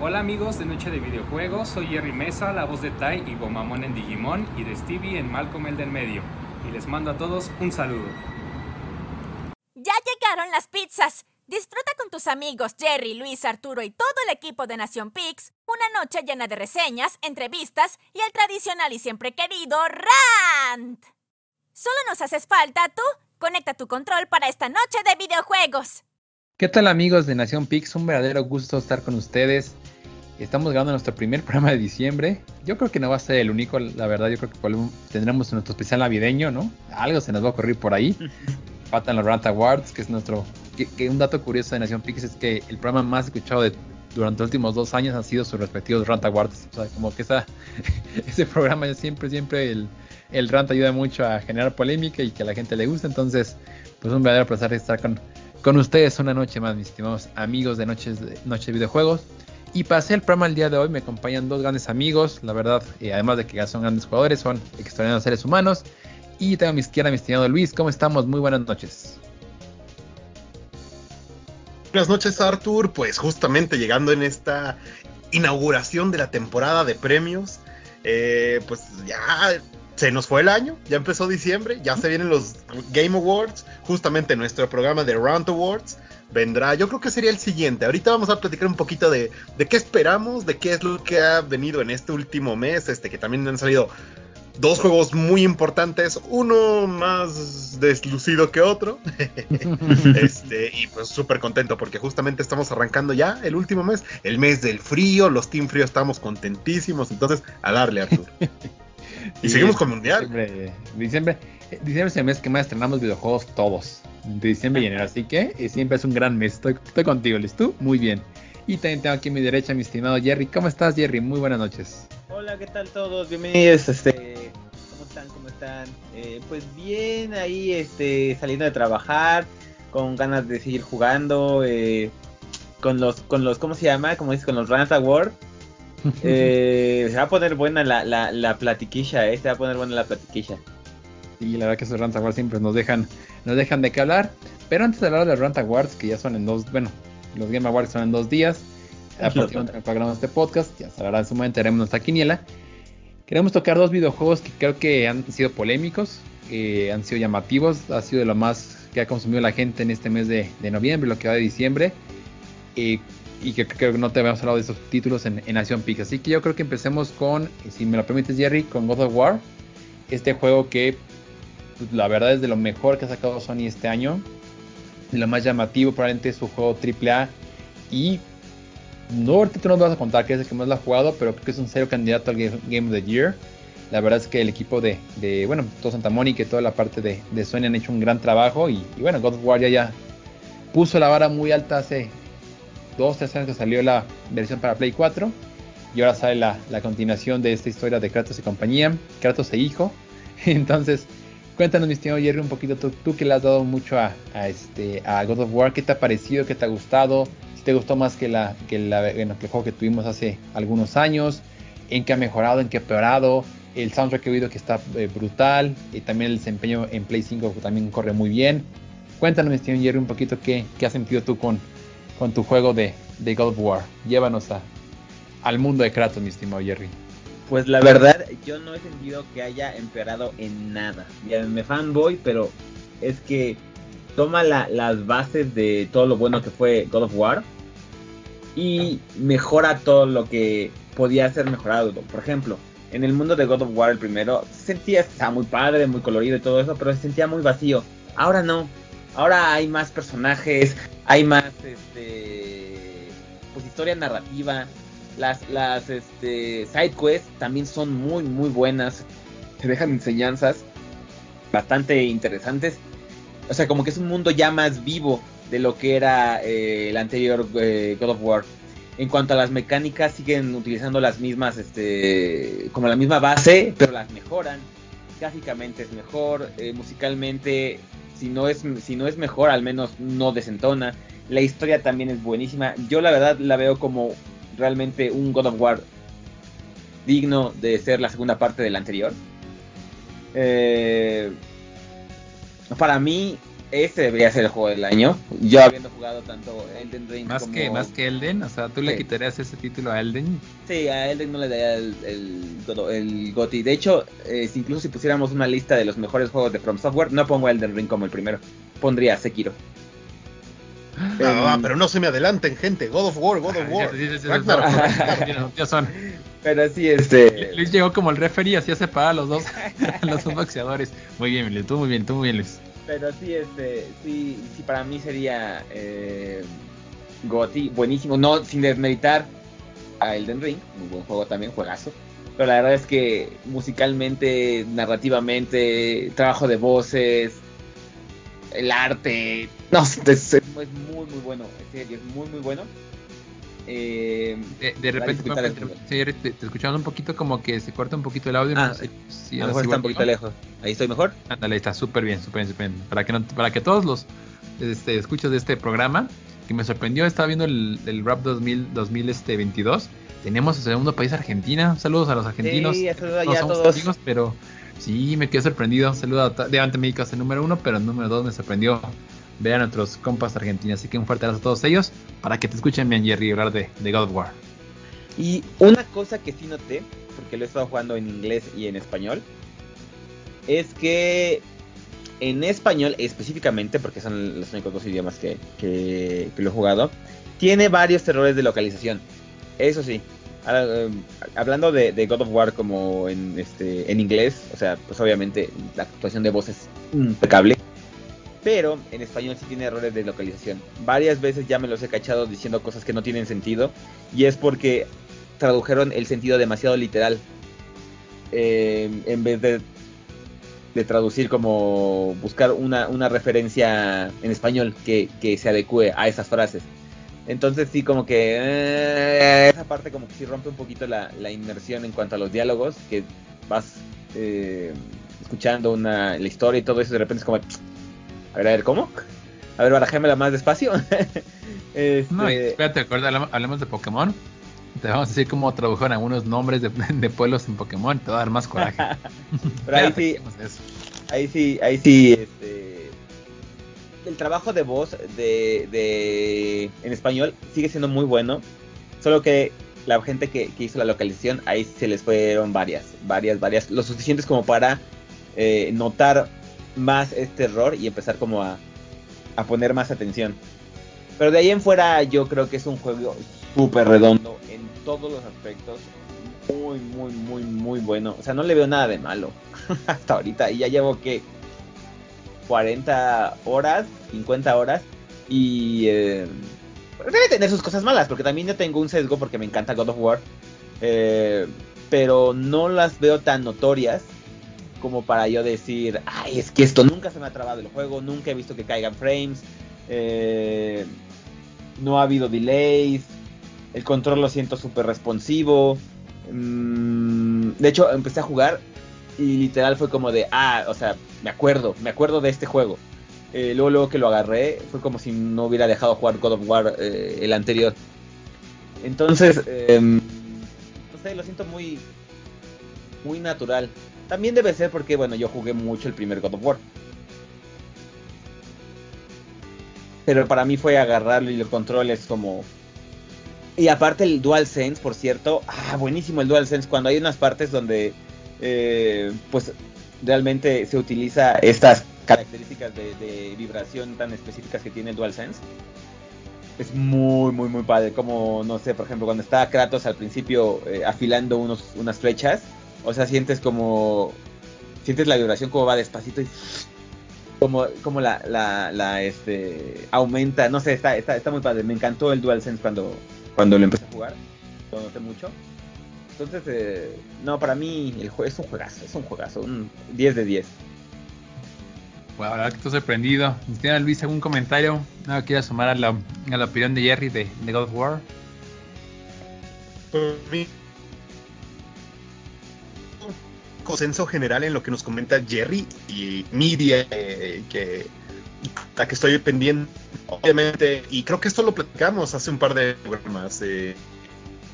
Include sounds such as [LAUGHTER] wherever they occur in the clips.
Hola amigos de Noche de Videojuegos, soy Jerry Mesa, la voz de Tai y Gomamon en Digimon y de Stevie en Malcolm el del medio. Y les mando a todos un saludo. Ya llegaron las pizzas. Disfruta con tus amigos Jerry, Luis, Arturo y todo el equipo de Nación Pix una noche llena de reseñas, entrevistas y el tradicional y siempre querido Rant. Solo nos haces falta tú. Conecta tu control para esta noche de videojuegos. ¿Qué tal amigos de Nación Pix? Un verdadero gusto estar con ustedes. Estamos grabando nuestro primer programa de diciembre. Yo creo que no va a ser el único, la verdad. Yo creo que tendremos nuestro especial navideño, ¿no? Algo se nos va a ocurrir por ahí. [LAUGHS] Faltan los Rant Awards, que es nuestro. Que, un dato curioso de Nación Pix es que el programa más escuchado de, durante los últimos dos años han sido sus respectivos Rant Awards. O sea, como que esa, [LAUGHS] ese programa siempre, siempre el, el Rant ayuda mucho a generar polémica y que a la gente le guste. Entonces, pues un verdadero placer estar con, con ustedes una noche más, mis estimados amigos de Noches de, Noche de Videojuegos. Y para hacer el programa el día de hoy me acompañan dos grandes amigos, la verdad, eh, además de que son grandes jugadores, son extraordinarios seres humanos. Y tengo a mi izquierda mi estimado Luis, ¿cómo estamos? Muy buenas noches. Buenas noches Arthur, pues justamente llegando en esta inauguración de la temporada de premios, eh, pues ya se nos fue el año, ya empezó diciembre, ya se vienen los Game Awards, justamente nuestro programa de Round Awards vendrá, yo creo que sería el siguiente. Ahorita vamos a platicar un poquito de, de qué esperamos, de qué es lo que ha venido en este último mes, este que también han salido dos juegos muy importantes, uno más deslucido que otro. [LAUGHS] este, y pues súper contento porque justamente estamos arrancando ya el último mes, el mes del frío, los Team Frío estamos contentísimos, entonces a darle Arturo. [LAUGHS] y seguimos con Mundial. Diciembre, diciembre, diciembre es el mes que más estrenamos videojuegos todos de diciembre y enero. Así que eh, siempre es un gran mes. Estoy, contigo, ¿listo? tú? Muy bien. Y también tengo aquí a mi derecha mi estimado Jerry. ¿Cómo estás, Jerry? Muy buenas noches. Hola, ¿qué tal todos? Bienvenidos. Este, ¿Cómo están? ¿Cómo están? Eh, pues bien, ahí este, saliendo de trabajar, con ganas de seguir jugando, eh, con los, con los, ¿cómo se llama? Como dices, con los Rant Award. se va a poner buena la, la, la platiquilla, eh, se va a poner buena la platiquilla. Sí, la verdad que esos Rant Awards siempre nos dejan, nos dejan de qué hablar. Pero antes de hablar de los Rant Awards, que ya son en dos, bueno, los Game Awards son en dos días. [LAUGHS] Aproximadamente grabamos este podcast, ya se en su momento, haremos nuestra quiniela. Queremos tocar dos videojuegos que creo que han sido polémicos, que han sido llamativos, ha sido de lo más que ha consumido la gente en este mes de, noviembre, lo que va de diciembre. Y que creo que no te habíamos hablado de esos títulos en, en Nación Pix. Así que yo creo que empecemos con, si me lo permites Jerry, con God of War. Este juego que pues, la verdad es de lo mejor que ha sacado Sony este año. lo más llamativo probablemente es su juego AAA. Y no ahorita tú nos vas a contar que es el que más lo ha jugado, pero creo que es un serio candidato al Game of the Year. La verdad es que el equipo de, bueno, todo Santa Mónica y toda la parte de, de Sony han hecho un gran trabajo. Y, bueno, God of War ya, puso la vara muy alta hace dos, tres años que salió la versión para Play 4. Y ahora sale la, la continuación de esta historia de Kratos y compañía, Kratos e hijo. [LAUGHS] Entonces, Cuéntanos, mi estimado Jerry, un poquito tú, que le has dado mucho a, este, a God of War, ¿qué te ha parecido? ¿Qué te ha gustado? Si te gustó más que, la, que, la, el juego que tuvimos hace algunos años, en qué ha mejorado, en qué ha peorado, el soundtrack que he oído que está eh, brutal, y también el desempeño en Play 5 también corre muy bien. Cuéntanos, mi estimado Jerry, un poquito qué, qué has sentido tú con, con tu juego de, de God of War. Llévanos a, al mundo de Kratos, mi estimado Jerry. Pues la verdad, yo no he sentido que haya empeorado en nada. Ya me fanboy, pero es que toma las bases de todo lo bueno que fue God of War y mejora todo lo que podía ser mejorado. Por ejemplo, en el mundo de God of War el primero se sentía estaba muy padre, muy colorido y todo eso, pero se sentía muy vacío. Ahora no. Ahora hay más personajes, hay más este pues historia narrativa, las, las este, side quests también son muy, muy buenas. Te dejan enseñanzas bastante interesantes. O sea, como que es un mundo ya más vivo de lo que era eh, el anterior eh, God of War. En cuanto a las mecánicas, siguen utilizando las mismas, este, como la misma base, pero las mejoran. Gráficamente es mejor, eh, musicalmente, si no, es, si no es mejor, al menos no desentona. La historia también es buenísima. Yo la verdad la veo como realmente un God of War digno de ser la segunda parte del anterior. Eh, para mí, Ese debería ser el juego del año. Yo habiendo jugado tanto Elden Ring Más como... que, más que Elden, o sea, tú le quitarías ese título a Elden. Sí, a Elden no le daría el, el, el GOTY. De hecho, eh, si incluso si pusiéramos una lista de los mejores juegos de From Software, no pongo Elden Ring como el primero. Pondría Sekiro. Ah, Em, pero no se me adelanten, gente. God of War, God of War. Sí, sí, sí, sí, Ragnarok. sí, Ya son. Pero sí, este... Luis llegó como el referee, así a separar a los dos, [LAUGHS] a los dos boxeadores. Muy bien, Luis, tú muy bien, tú muy bien, Luis. Pero sí, este, sí, sí para mí sería eh, GOTY, buenísimo, no sin desmeritar a Elden Ring, muy buen juego también, juegazo. Pero la verdad es que musicalmente, narrativamente, trabajo de voces, el arte, no, es- es muy muy bueno, en serio, es muy muy bueno. Eh, De, de repente, disfrutar el te, te, te escuchamos un poquito como que se corta un poquito el audio. Ah, no sé si a lo mejor está un poquito lejos. Ahí estoy mejor. Ándale, está súper bien, súper bien, súper bien. Para que, no- para que todos los este, escuchos de este programa, que me sorprendió, estaba viendo el, el Rap 2000, 2022. Tenemos el segundo país, Argentina. Saludos a los argentinos. Sí, saludos No ya a todos. amigos, pero sí, me quedé sorprendido. Saludos a Levante México el número uno, pero el número dos me sorprendió ver a nuestros compas argentinos. Así que un fuerte abrazo a todos ellos para que te escuchen bien, Jerry, hablar de, God of War. Y una cosa que sí noté, porque lo he estado jugando en inglés y en español, es que en español específicamente, porque son los únicos dos idiomas que, que- lo he jugado, tiene varios errores de localización. Eso sí. Ahora, eh, hablando de, de God of War como en, este, en inglés, o sea, pues obviamente la actuación de voz es impecable. Pero en español sí tiene errores de localización. Varias veces ya me los he cachado diciendo cosas que no tienen sentido. Y es porque tradujeron el sentido demasiado literal. Eh, en vez de, de traducir como buscar una, una referencia en español que, que se adecue a esas frases. Entonces sí como que eh, esa parte como que sí rompe un poquito la, la inmersión en cuanto a los diálogos, que vas eh, escuchando una, la historia y todo eso de repente es como, a ver, a ver, ¿cómo? A ver, barajémela más despacio. [LAUGHS] Este, No, espérate, hablamos, hablemos de Pokémon. Te vamos a decir cómo tradujeron algunos nombres de, [LAUGHS] de pueblos en Pokémon. Te va a dar más coraje. [LAUGHS] pero ahí sí, ahí sí, ahí sí, este, el trabajo de voz de, de en español sigue siendo muy bueno, solo que la gente que, que hizo la localización ahí se les fueron varias, varias, varias, lo suficientes como para eh, notar más este error y empezar como a, a poner más atención. Pero de ahí en fuera yo creo que es un juego súper redondo en todos los aspectos. Muy, muy, muy, muy bueno. O sea, no le veo nada de malo [LAUGHS] hasta ahorita. Y ya llevo que 40 horas, 50 horas. Y eh, debe tener sus cosas malas, porque también yo tengo un sesgo porque me encanta God of War. Eh, pero no las veo tan notorias como para yo decir, ay, es que esto nunca se me ha trabado el juego, nunca he visto que caigan frames, eh, no ha habido delays, el control lo siento súper responsivo. mm, de hecho, empecé a jugar y literal fue como de, ah, o sea, me acuerdo, me acuerdo de este juego. Eh, luego, luego que lo agarré, fue como si no hubiera dejado jugar God of War eh, el anterior. Entonces, eh, no sé, lo siento muy, muy natural. También debe ser porque, bueno, yo jugué mucho el primer God of War. Pero para mí fue agarrarlo y los controles como... Y aparte el DualSense, por cierto, ah, buenísimo el DualSense, cuando hay unas partes donde eh, pues realmente se utiliza estas características de, vibración tan específicas que tiene el DualSense. Es muy, muy, muy padre. Como, no sé, por ejemplo, cuando está Kratos al principio eh, afilando unos, unas flechas, o sea, sientes como. Sientes la vibración como va despacito y. Como, como la, la, la, este, aumenta, no sé, está, está, está muy padre. Me encantó el DualSense cuando, cuando lo empecé a jugar. Lo noté mucho. Entonces, eh, no, para mí el jue- es un juegazo, es un juegazo, un 10 de 10. Bueno, la verdad que estoy sorprendido. ¿Tiene Luis algún comentario? ¿No quiere sumar a la, a la opinión de Jerry de, de God of War? Por mí, consenso general en lo que nos comenta Jerry y Media eh, que la que estoy pendiente obviamente y creo que esto lo platicamos hace un par de programas eh,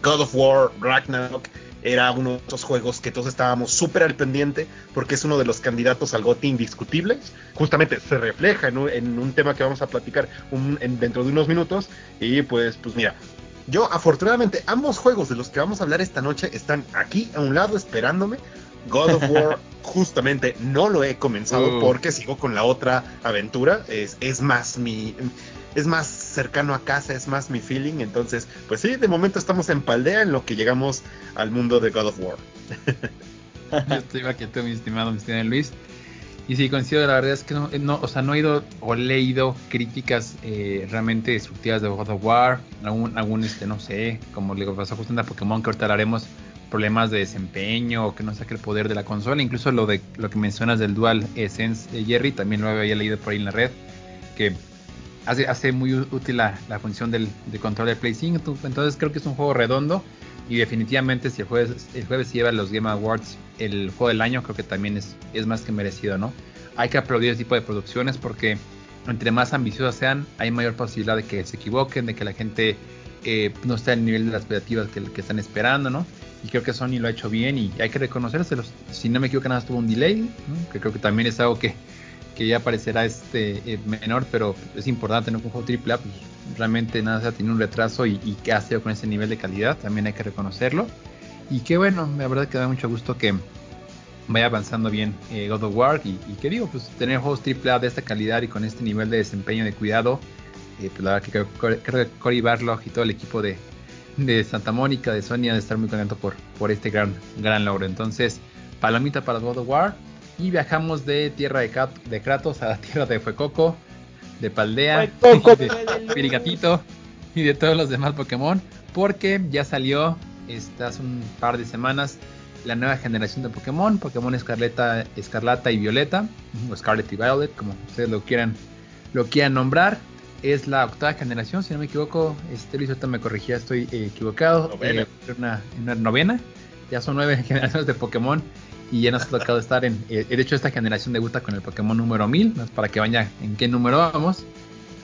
God of War Ragnarok era uno de esos juegos que todos estábamos súper al pendiente porque es uno de los candidatos al GOTY indiscutibles. Justamente se refleja en un, tema que vamos a platicar dentro de unos minutos. Y pues, pues mira, yo afortunadamente ambos juegos de los que vamos a hablar esta noche están aquí a un lado esperándome. God of War [LAUGHS] justamente no lo he comenzado uh. porque sigo con la otra aventura. Es, es más mi es más cercano a casa, es más mi feeling. Entonces, pues sí, de momento estamos en Paldea en lo que llegamos al mundo de God of War. [LAUGHS] Yo estoy aquí, mi estimado, mi estimado Luis. Y sí, coincido, la verdad es que no, no, o sea, no he ido o leído críticas eh, realmente destructivas de God of War, algún, algún este, no sé, como le pasó justo en Pokémon, que ahorita hablaremos, problemas de desempeño o que no saque el poder de la consola, incluso lo de lo que mencionas del Dual Sense de Jerry, también lo había leído por ahí en la red, que hace, hace muy útil la, función del, control de Play 5. Entonces creo que es un juego redondo. Y definitivamente si el jueves, el jueves lleva los Game Awards el juego del año, creo que también es, es más que merecido, ¿no? Hay que aplaudir ese tipo de producciones porque entre más ambiciosas sean, hay mayor posibilidad de que se equivoquen, de que la gente eh, no esté al nivel de las expectativas que, que, están esperando, ¿no? Y creo que Sony lo ha hecho bien y hay que reconocérselos. Si no me equivoco, nada tuvo un delay, que creo que también es algo que que ya parecerá este eh, menor, pero es importante, ¿no? un juego AAA, pues realmente nada se tiene un retraso y, que ha sido con ese nivel de calidad, también hay que reconocerlo. Y que bueno, la verdad que da mucho gusto que vaya avanzando bien eh, God of War y, que digo, pues tener juegos AAA de esta calidad y con este nivel de desempeño, de cuidado, eh, pues la verdad que creo, que Cory Barlog y todo el equipo de, de Santa Mónica, de Sony, de estar muy contento por, por este gran, gran logro. Entonces, palomita para God of War, y viajamos de tierra de, Kratos a la tierra de Fuecoco, de Paldea, de Pirigatito y de todos los demás Pokémon. Porque ya salió hace un par de semanas la nueva generación de Pokémon, Pokémon Escarlata, Escarlata y Violeta, o Scarlet y Violet, como ustedes lo quieran, lo quieran nombrar. Es la octava generación, si no me equivoco. Este Luis ahorita me corregía, estoy eh, equivocado. Novena. Eh, una, una novena. Ya son nueve [LAUGHS] generaciones de Pokémon y ya nos ha tocado [LAUGHS] estar en. Eh, de hecho, esta generación debuta con el Pokémon número 1000, para que vaya en qué número vamos.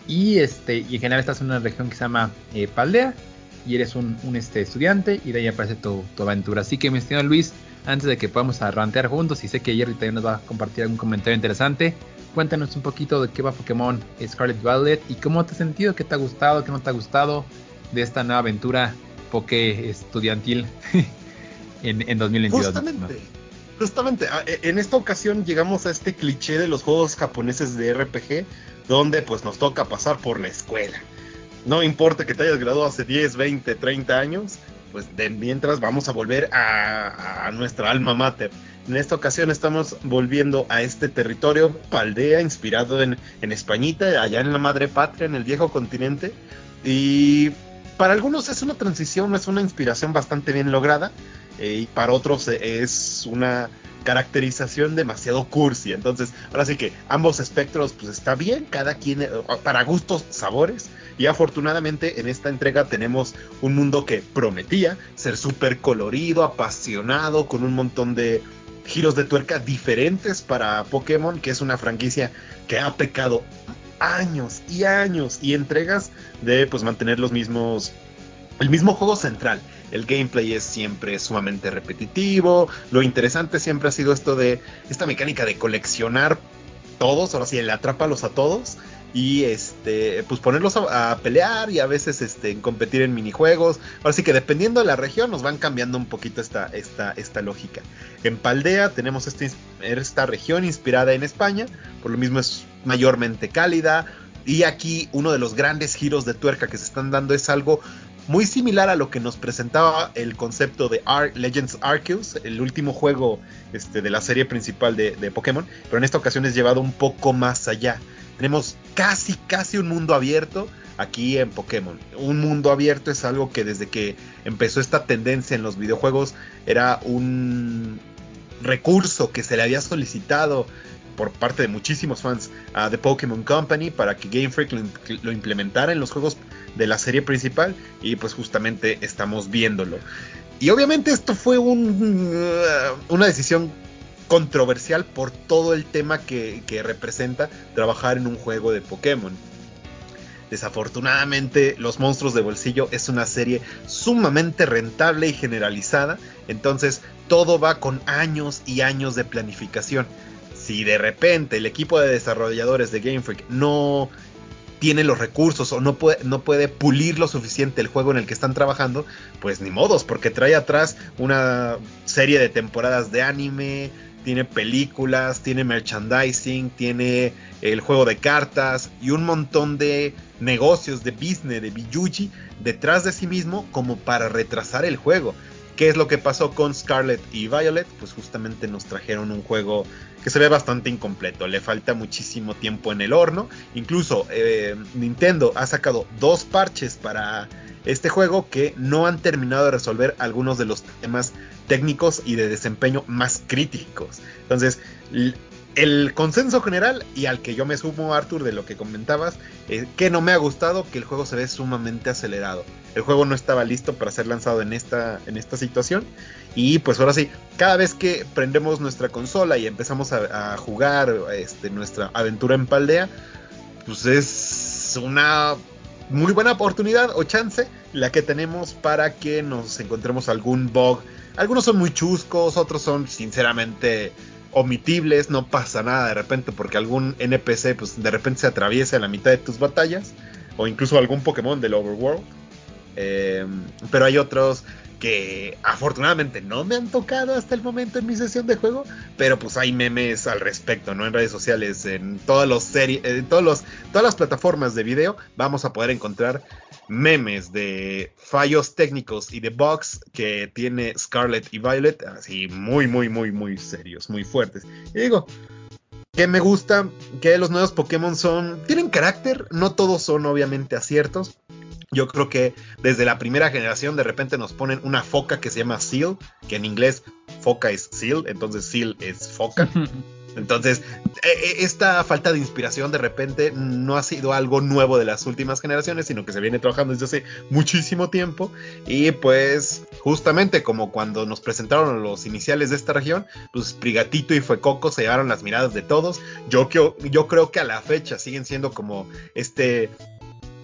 Y este y en general estás en una región que se llama eh, Paldea y eres un, este, estudiante y de ahí aparece tu, aventura. Así que, mi estimado Luis, antes de que podamos arrantear juntos, y sé que Jerry también nos va a compartir algún comentario interesante, cuéntanos un poquito de qué va Pokémon Scarlet Violet y cómo te has sentido, qué te ha gustado, qué no te ha gustado de esta nueva aventura Poké estudiantil [LAUGHS] en, en 2022. Justamente. Justamente, e, en esta ocasión llegamos a este cliché de los juegos japoneses de RPG, donde pues nos toca pasar por la escuela. No importa que te hayas graduado hace 10, 20, 30 años, pues de mientras vamos a volver a, nuestra alma mater. En esta ocasión estamos volviendo a este territorio Paldea, inspirado en, en Españita, allá en la madre patria, en el viejo continente. Y para algunos es una transición, es una inspiración bastante bien lograda. Eh, y para otros es una caracterización demasiado cursi. Entonces, ahora sí que ambos espectros, pues está bien, cada quien, eh, para gustos, sabores. Y afortunadamente en esta entrega tenemos un mundo que prometía ser súper colorido, apasionado, con un montón de giros de tuerca diferentes para Pokémon, que es una franquicia que ha pecado años y años y entregas de pues mantener los mismos el mismo juego central el gameplay es siempre sumamente repetitivo. Lo interesante siempre ha sido esto de esta mecánica de coleccionar todos, ahora sí, el atrápalos a todos y este pues ponerlos a, pelear y a veces este competir en minijuegos ahora sí que dependiendo de la región nos van cambiando un poquito esta, esta, esta lógica en Paldea tenemos este, esta región inspirada en España por lo mismo es mayormente cálida y aquí uno de los grandes giros de tuerca que se están dando es algo muy similar a lo que nos presentaba el concepto de Legends Arceus, el último juego este, de la serie principal de, Pokémon, pero en esta ocasión es llevado un poco más allá. Tenemos casi, casi un mundo abierto aquí en Pokémon. Un mundo abierto es algo que desde que empezó esta tendencia en los videojuegos era un recurso que se le había solicitado por parte de muchísimos fans a The Pokémon Company para que Game Freak lo, implementara en los juegos de la serie principal y pues justamente estamos viéndolo. Y obviamente esto fue un, uh, una decisión controversial por todo el tema que, representa trabajar en un juego de Pokémon. Desafortunadamente, Los Monstruos de Bolsillo es una serie sumamente rentable y generalizada, entonces todo va con años y años de planificación. Si de repente el equipo de desarrolladores de Game Freak no tiene los recursos o no puede, no puede pulir lo suficiente el juego en el que están trabajando, pues ni modos, porque trae atrás una serie de temporadas de anime, tiene películas, tiene merchandising, tiene el juego de cartas y un montón de negocios de business, de Biyuji detrás de sí mismo como para retrasar el juego. ¿Qué es lo que pasó con Scarlet y Violet? Pues justamente nos trajeron un juego que se ve bastante incompleto, le falta muchísimo tiempo en el horno. Incluso eh, Nintendo ha sacado dos parches para este juego que no han terminado de resolver algunos de los temas técnicos y de desempeño más críticos. Entonces, el consenso general y al que yo me sumo, Arthur, de lo que comentabas, eh, que no me ha gustado que el juego se ve sumamente acelerado. El juego no estaba listo para ser lanzado en esta, en esta situación. Y pues ahora sí, cada vez que prendemos nuestra consola y empezamos a, jugar este, nuestra aventura en Paldea, pues es una muy buena oportunidad o chance la que tenemos para que nos encontremos algún bug. Algunos son muy chuscos, otros son sinceramente omitibles, no pasa nada de repente porque algún NPC pues de repente se atraviesa en la mitad de tus batallas o incluso algún Pokémon del Overworld. Em, pero hay otros que afortunadamente no me han tocado hasta el momento en mi sesión de juego, pero pues hay memes al respecto, ¿no? En redes sociales, en todas las series, en todos los, todas las plataformas de video vamos a poder encontrar memes de fallos técnicos y de bugs que tiene Scarlet y Violet, así muy, muy, muy, muy serios, muy fuertes. Y digo, que me gusta que los nuevos Pokémon son, tienen carácter, no todos son obviamente aciertos. Yo creo que desde la primera generación de repente nos ponen una foca que se llama Seal, que en inglés foca es Seal, entonces Seal es foca. [LAUGHS] Entonces, e, e, esta falta de inspiración de repente no ha sido algo nuevo de las últimas generaciones, sino que se viene trabajando desde hace muchísimo tiempo. Y pues, justamente como cuando nos presentaron los iniciales de esta región, pues Prigatito y Fuecoco se llevaron las miradas de todos. Yo, yo creo que a la fecha siguen siendo como este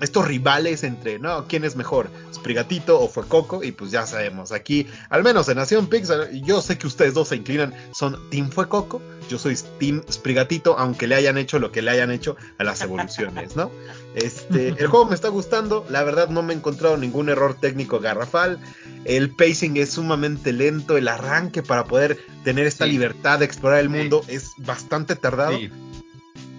estos rivales entre, no, ¿quién es mejor? ¿Sprigatito o fue Coco? Y pues ya sabemos, aquí, al menos en Nación Pixar, yo sé que ustedes dos se inclinan, son Team Fue Coco, yo soy Team Sprigatito, aunque le hayan hecho lo que le hayan hecho a las evoluciones, ¿no? Este, el juego me está gustando, la verdad no me he encontrado ningún error técnico garrafal, el pacing es sumamente lento, el arranque para poder tener esta libertad de explorar el mundo es bastante tardado.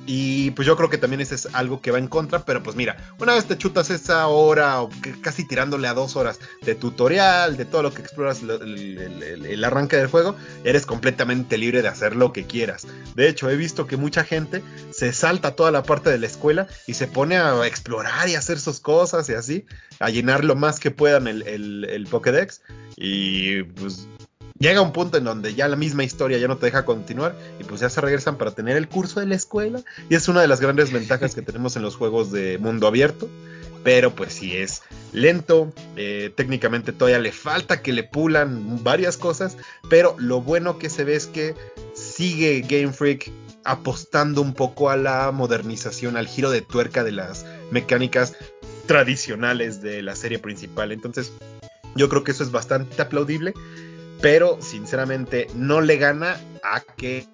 Y pues yo creo que también ese es algo que va en contra, pero pues mira, una vez te chutas esa hora o casi tirándole a dos horas de tutorial, de todo lo que exploras el, arranque del juego, eres completamente libre de hacer lo que quieras. De hecho, he visto que mucha gente se salta toda la parte de la escuela y se pone a explorar y hacer sus cosas y así, a llenar lo más que puedan el, el Pokédex. Y pues llega un punto en donde ya la misma historia ya no te deja continuar y pues ya se regresan para tener el curso de la escuela. Y es una de las grandes ventajas que tenemos en los juegos de mundo abierto. Pero pues sí es lento, eh, técnicamente todavía le falta que le pulan varias cosas, pero lo bueno que se ve es que sigue Game Freak apostando un poco a la modernización, al giro de tuerca de las mecánicas tradicionales de la serie principal, entonces yo creo que eso es bastante aplaudible pero sinceramente no le gana a que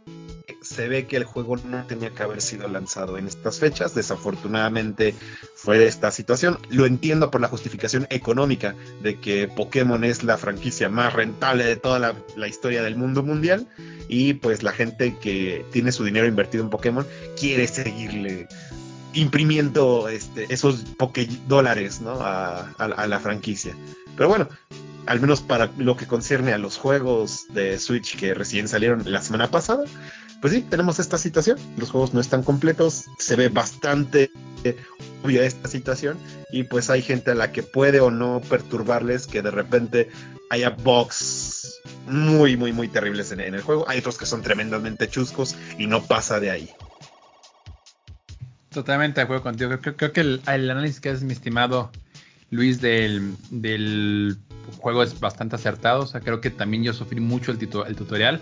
se ve que el juego no tenía que haber sido lanzado en estas fechas. Desafortunadamente fue esta situación. Lo entiendo por la justificación económica de que Pokémon es la franquicia más rentable de toda la, historia del mundo mundial. Y pues la gente que tiene su dinero invertido en Pokémon quiere seguirle imprimiendo este, esos Poké dólares a, a la franquicia. Pero bueno, al menos para lo que concierne a los juegos de Switch que recién salieron la semana pasada, pues sí, tenemos esta situación. Los juegos no están completos, se ve bastante obvia esta situación y pues hay gente a la que puede o no perturbarles que de repente haya bugs muy, muy, muy terribles en, el juego. Hay otros que son tremendamente chuscos y no pasa de ahí. Totalmente de acuerdo contigo. Creo, que el, análisis que haces, mi estimado Luis, del, del juego es bastante acertado. O sea, creo que también yo sufrí mucho el, el tutorial.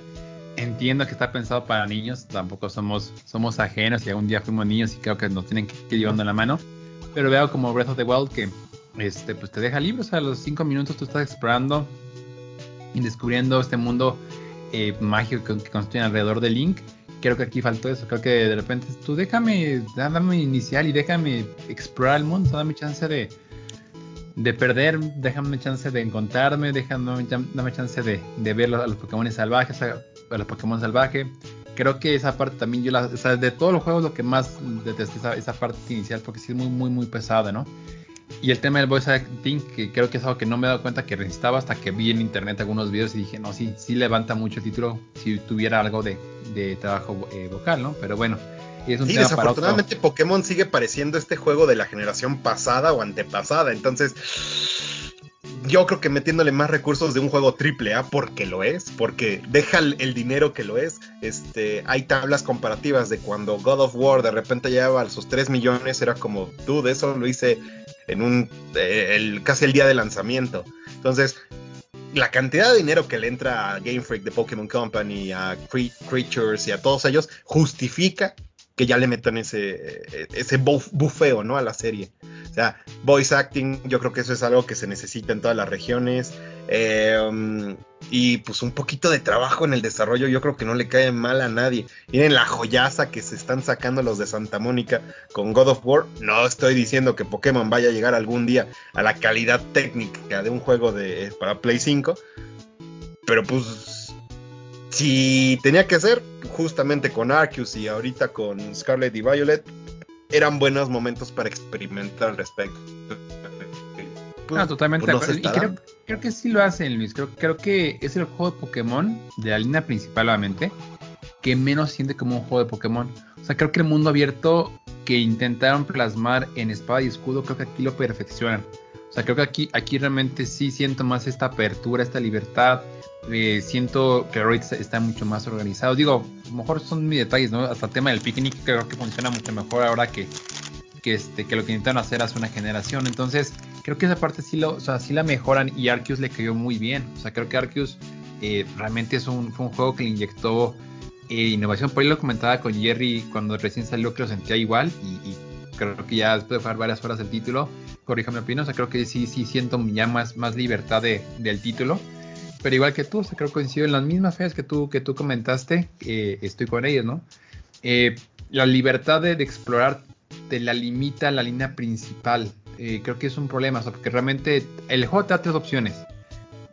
Entiendo que está pensado para niños, tampoco somos, somos ajenos y algún día fuimos niños y creo que nos tienen que ir llevando la mano. pero veo como Breath of the Wild que este, pues te deja libre, o sea, a los 5 minutos tú estás explorando y descubriendo este mundo eh, mágico que construyen alrededor de Link. Creo que aquí faltó eso, creo que de repente tú déjame, dame inicial y déjame explorar el mundo, dame chance de, de perder, déjame chance de encontrarme, déjame dame chance de, de ver a los Pokémon salvajes, los Pokémon salvajes. Creo que esa parte también yo la, de todos los juegos lo que más detesté esa, esa parte inicial porque sí es muy muy muy pesada, ¿no? Y el tema del voice acting, que creo que es algo que no me he dado cuenta que necesitaba hasta que vi en internet algunos videos y dije, no, sí, sí levanta mucho el título si tuviera algo de, de trabajo eh, vocal, ¿no? Pero bueno, es un tema desafortunadamente Pokémon sigue pareciendo este juego de la generación pasada o antepasada, entonces yo creo que metiéndole más recursos de un juego triple A porque lo es, porque deja el, dinero que lo es. Este, hay tablas comparativas de cuando God of War de repente llevaba sus 3 millones, era como, tú, de eso lo hice en un eh, casi el día de lanzamiento. Entonces, la cantidad de dinero que le entra a Game Freak de Pokémon Company, a Creatures y a todos ellos justifica que ya le metan ese, ese bufeo ¿no? a la serie. O sea, voice acting, yo creo que eso es algo que se necesita en todas las regiones. Eh, y pues un poquito de trabajo en el desarrollo, yo creo que no le cae mal a nadie. Miren la joyaza que se están sacando los de Santa Mónica con God of War. No estoy diciendo que Pokémon vaya a llegar algún día a la calidad técnica de un juego de, para Play 5. Pero pues si tenía que ser, justamente con Arceus y ahorita con Scarlet y Violet, eran buenos momentos para experimentar al respecto. Pues, no, totalmente. Pues, y creo, que sí lo hacen, Luis. Creo, creo que es el juego de Pokémon, de la línea principal, obviamente, que menos siente como un juego de Pokémon. O sea, creo que el mundo abierto que intentaron plasmar en Espada y Escudo, creo que aquí lo perfeccionan. O sea, creo que aquí, aquí realmente sí siento más esta apertura, esta libertad, eh, siento que Roy está mucho más organizado. Digo, a lo mejor son mis detalles, ¿no? Hasta el tema del picnic creo que funciona mucho mejor ahora que, que, este, que lo que intentaron hacer hace una generación. Entonces, creo que esa parte sí, lo, o sea, sí la mejoran y Arceus le cayó muy bien. O sea, creo que Arceus eh, realmente es un, fue un juego que le inyectó eh, innovación. Por ahí lo comentaba con Jerry cuando recién salió, que lo sentía igual y, creo que ya después de jugar varias horas el título, corríjame opinión, o sea, creo que sí, sí siento ya más, más libertad de, del título pero igual que tú, creo que coincido en las mismas feas que tú, que tú comentaste, estoy con ellos, ¿no? Eh, la libertad de, explorar te la limita la línea principal. Eh, creo que es un problema, porque realmente el juego te da tres opciones.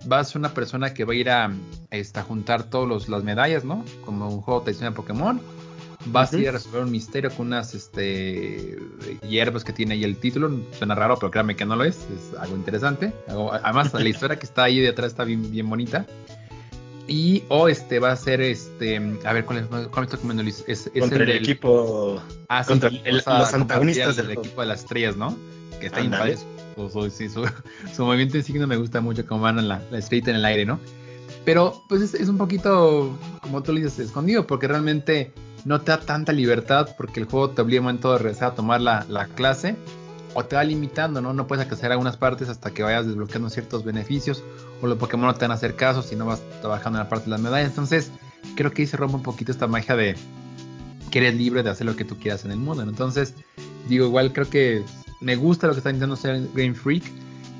Vas a una persona que va a ir a, este, juntar todas las medallas, ¿no? Como un juego tradicional de Pokémon vas a ir a resolver un misterio con unas este, hierbas que tiene ahí el título. Suena raro, pero créanme que no lo es. Es algo interesante. además, la historia que está ahí detrás está bien, bien bonita. Y o este va a ser este. A ver, ¿cuál, es, cuál estoy comiendo Luis? Es, contra el, equipo. Ah, contra los antagonistas del, equipo de las estrellas, ¿no? Que está bien su, su, movimiento insignia me gusta mucho como van a la, la estrella en el aire, ¿no? Pero pues es, es, un poquito, como tú le dices, escondido, porque realmente no te da tanta libertad porque el juego te obliga en momento de regresar a tomar la, clase o te va limitando, ¿no? No puedes acceder a algunas partes hasta que vayas desbloqueando ciertos beneficios o los Pokémon no te van a hacer caso si no vas trabajando en la parte de las medallas. Entonces, creo que ahí se rompe un poquito esta magia de que eres libre de hacer lo que tú quieras en el mundo. Entonces, digo, igual creo que me gusta lo que está intentando hacer Game Freak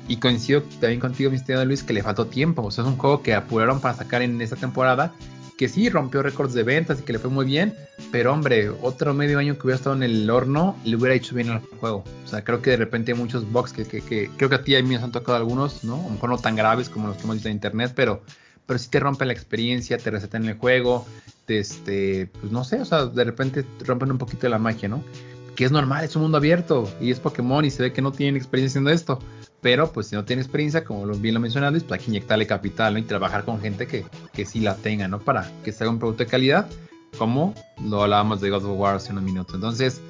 y coincido también contigo, mi estimado Luis, que le faltó tiempo. O sea, es un juego que apuraron para sacar en esta temporada que sí rompió récords de ventas y que le fue muy bien, pero hombre, otro medio año que hubiera estado en el horno le hubiera hecho bien al juego. O sea, creo que de repente hay muchos bugs que, que, creo que a ti y a mí nos han tocado algunos, ¿no? A lo mejor no tan graves como los que hemos visto en internet, pero, pero sí te rompen la experiencia, te resetan el juego, te, este, pues no sé, o sea, de repente rompen un poquito la magia, ¿no? Que es normal, es un mundo abierto y es Pokémon y se ve que no tienen experiencia haciendo esto. Pero pues si no tiene experiencia, como bien lo mencionaste, pues hay que inyectarle capital ¿no? y trabajar con gente que, que sí la tenga, ¿no? Para que se haga un producto de calidad, como lo hablábamos de God of War hace unos minutos. Entonces,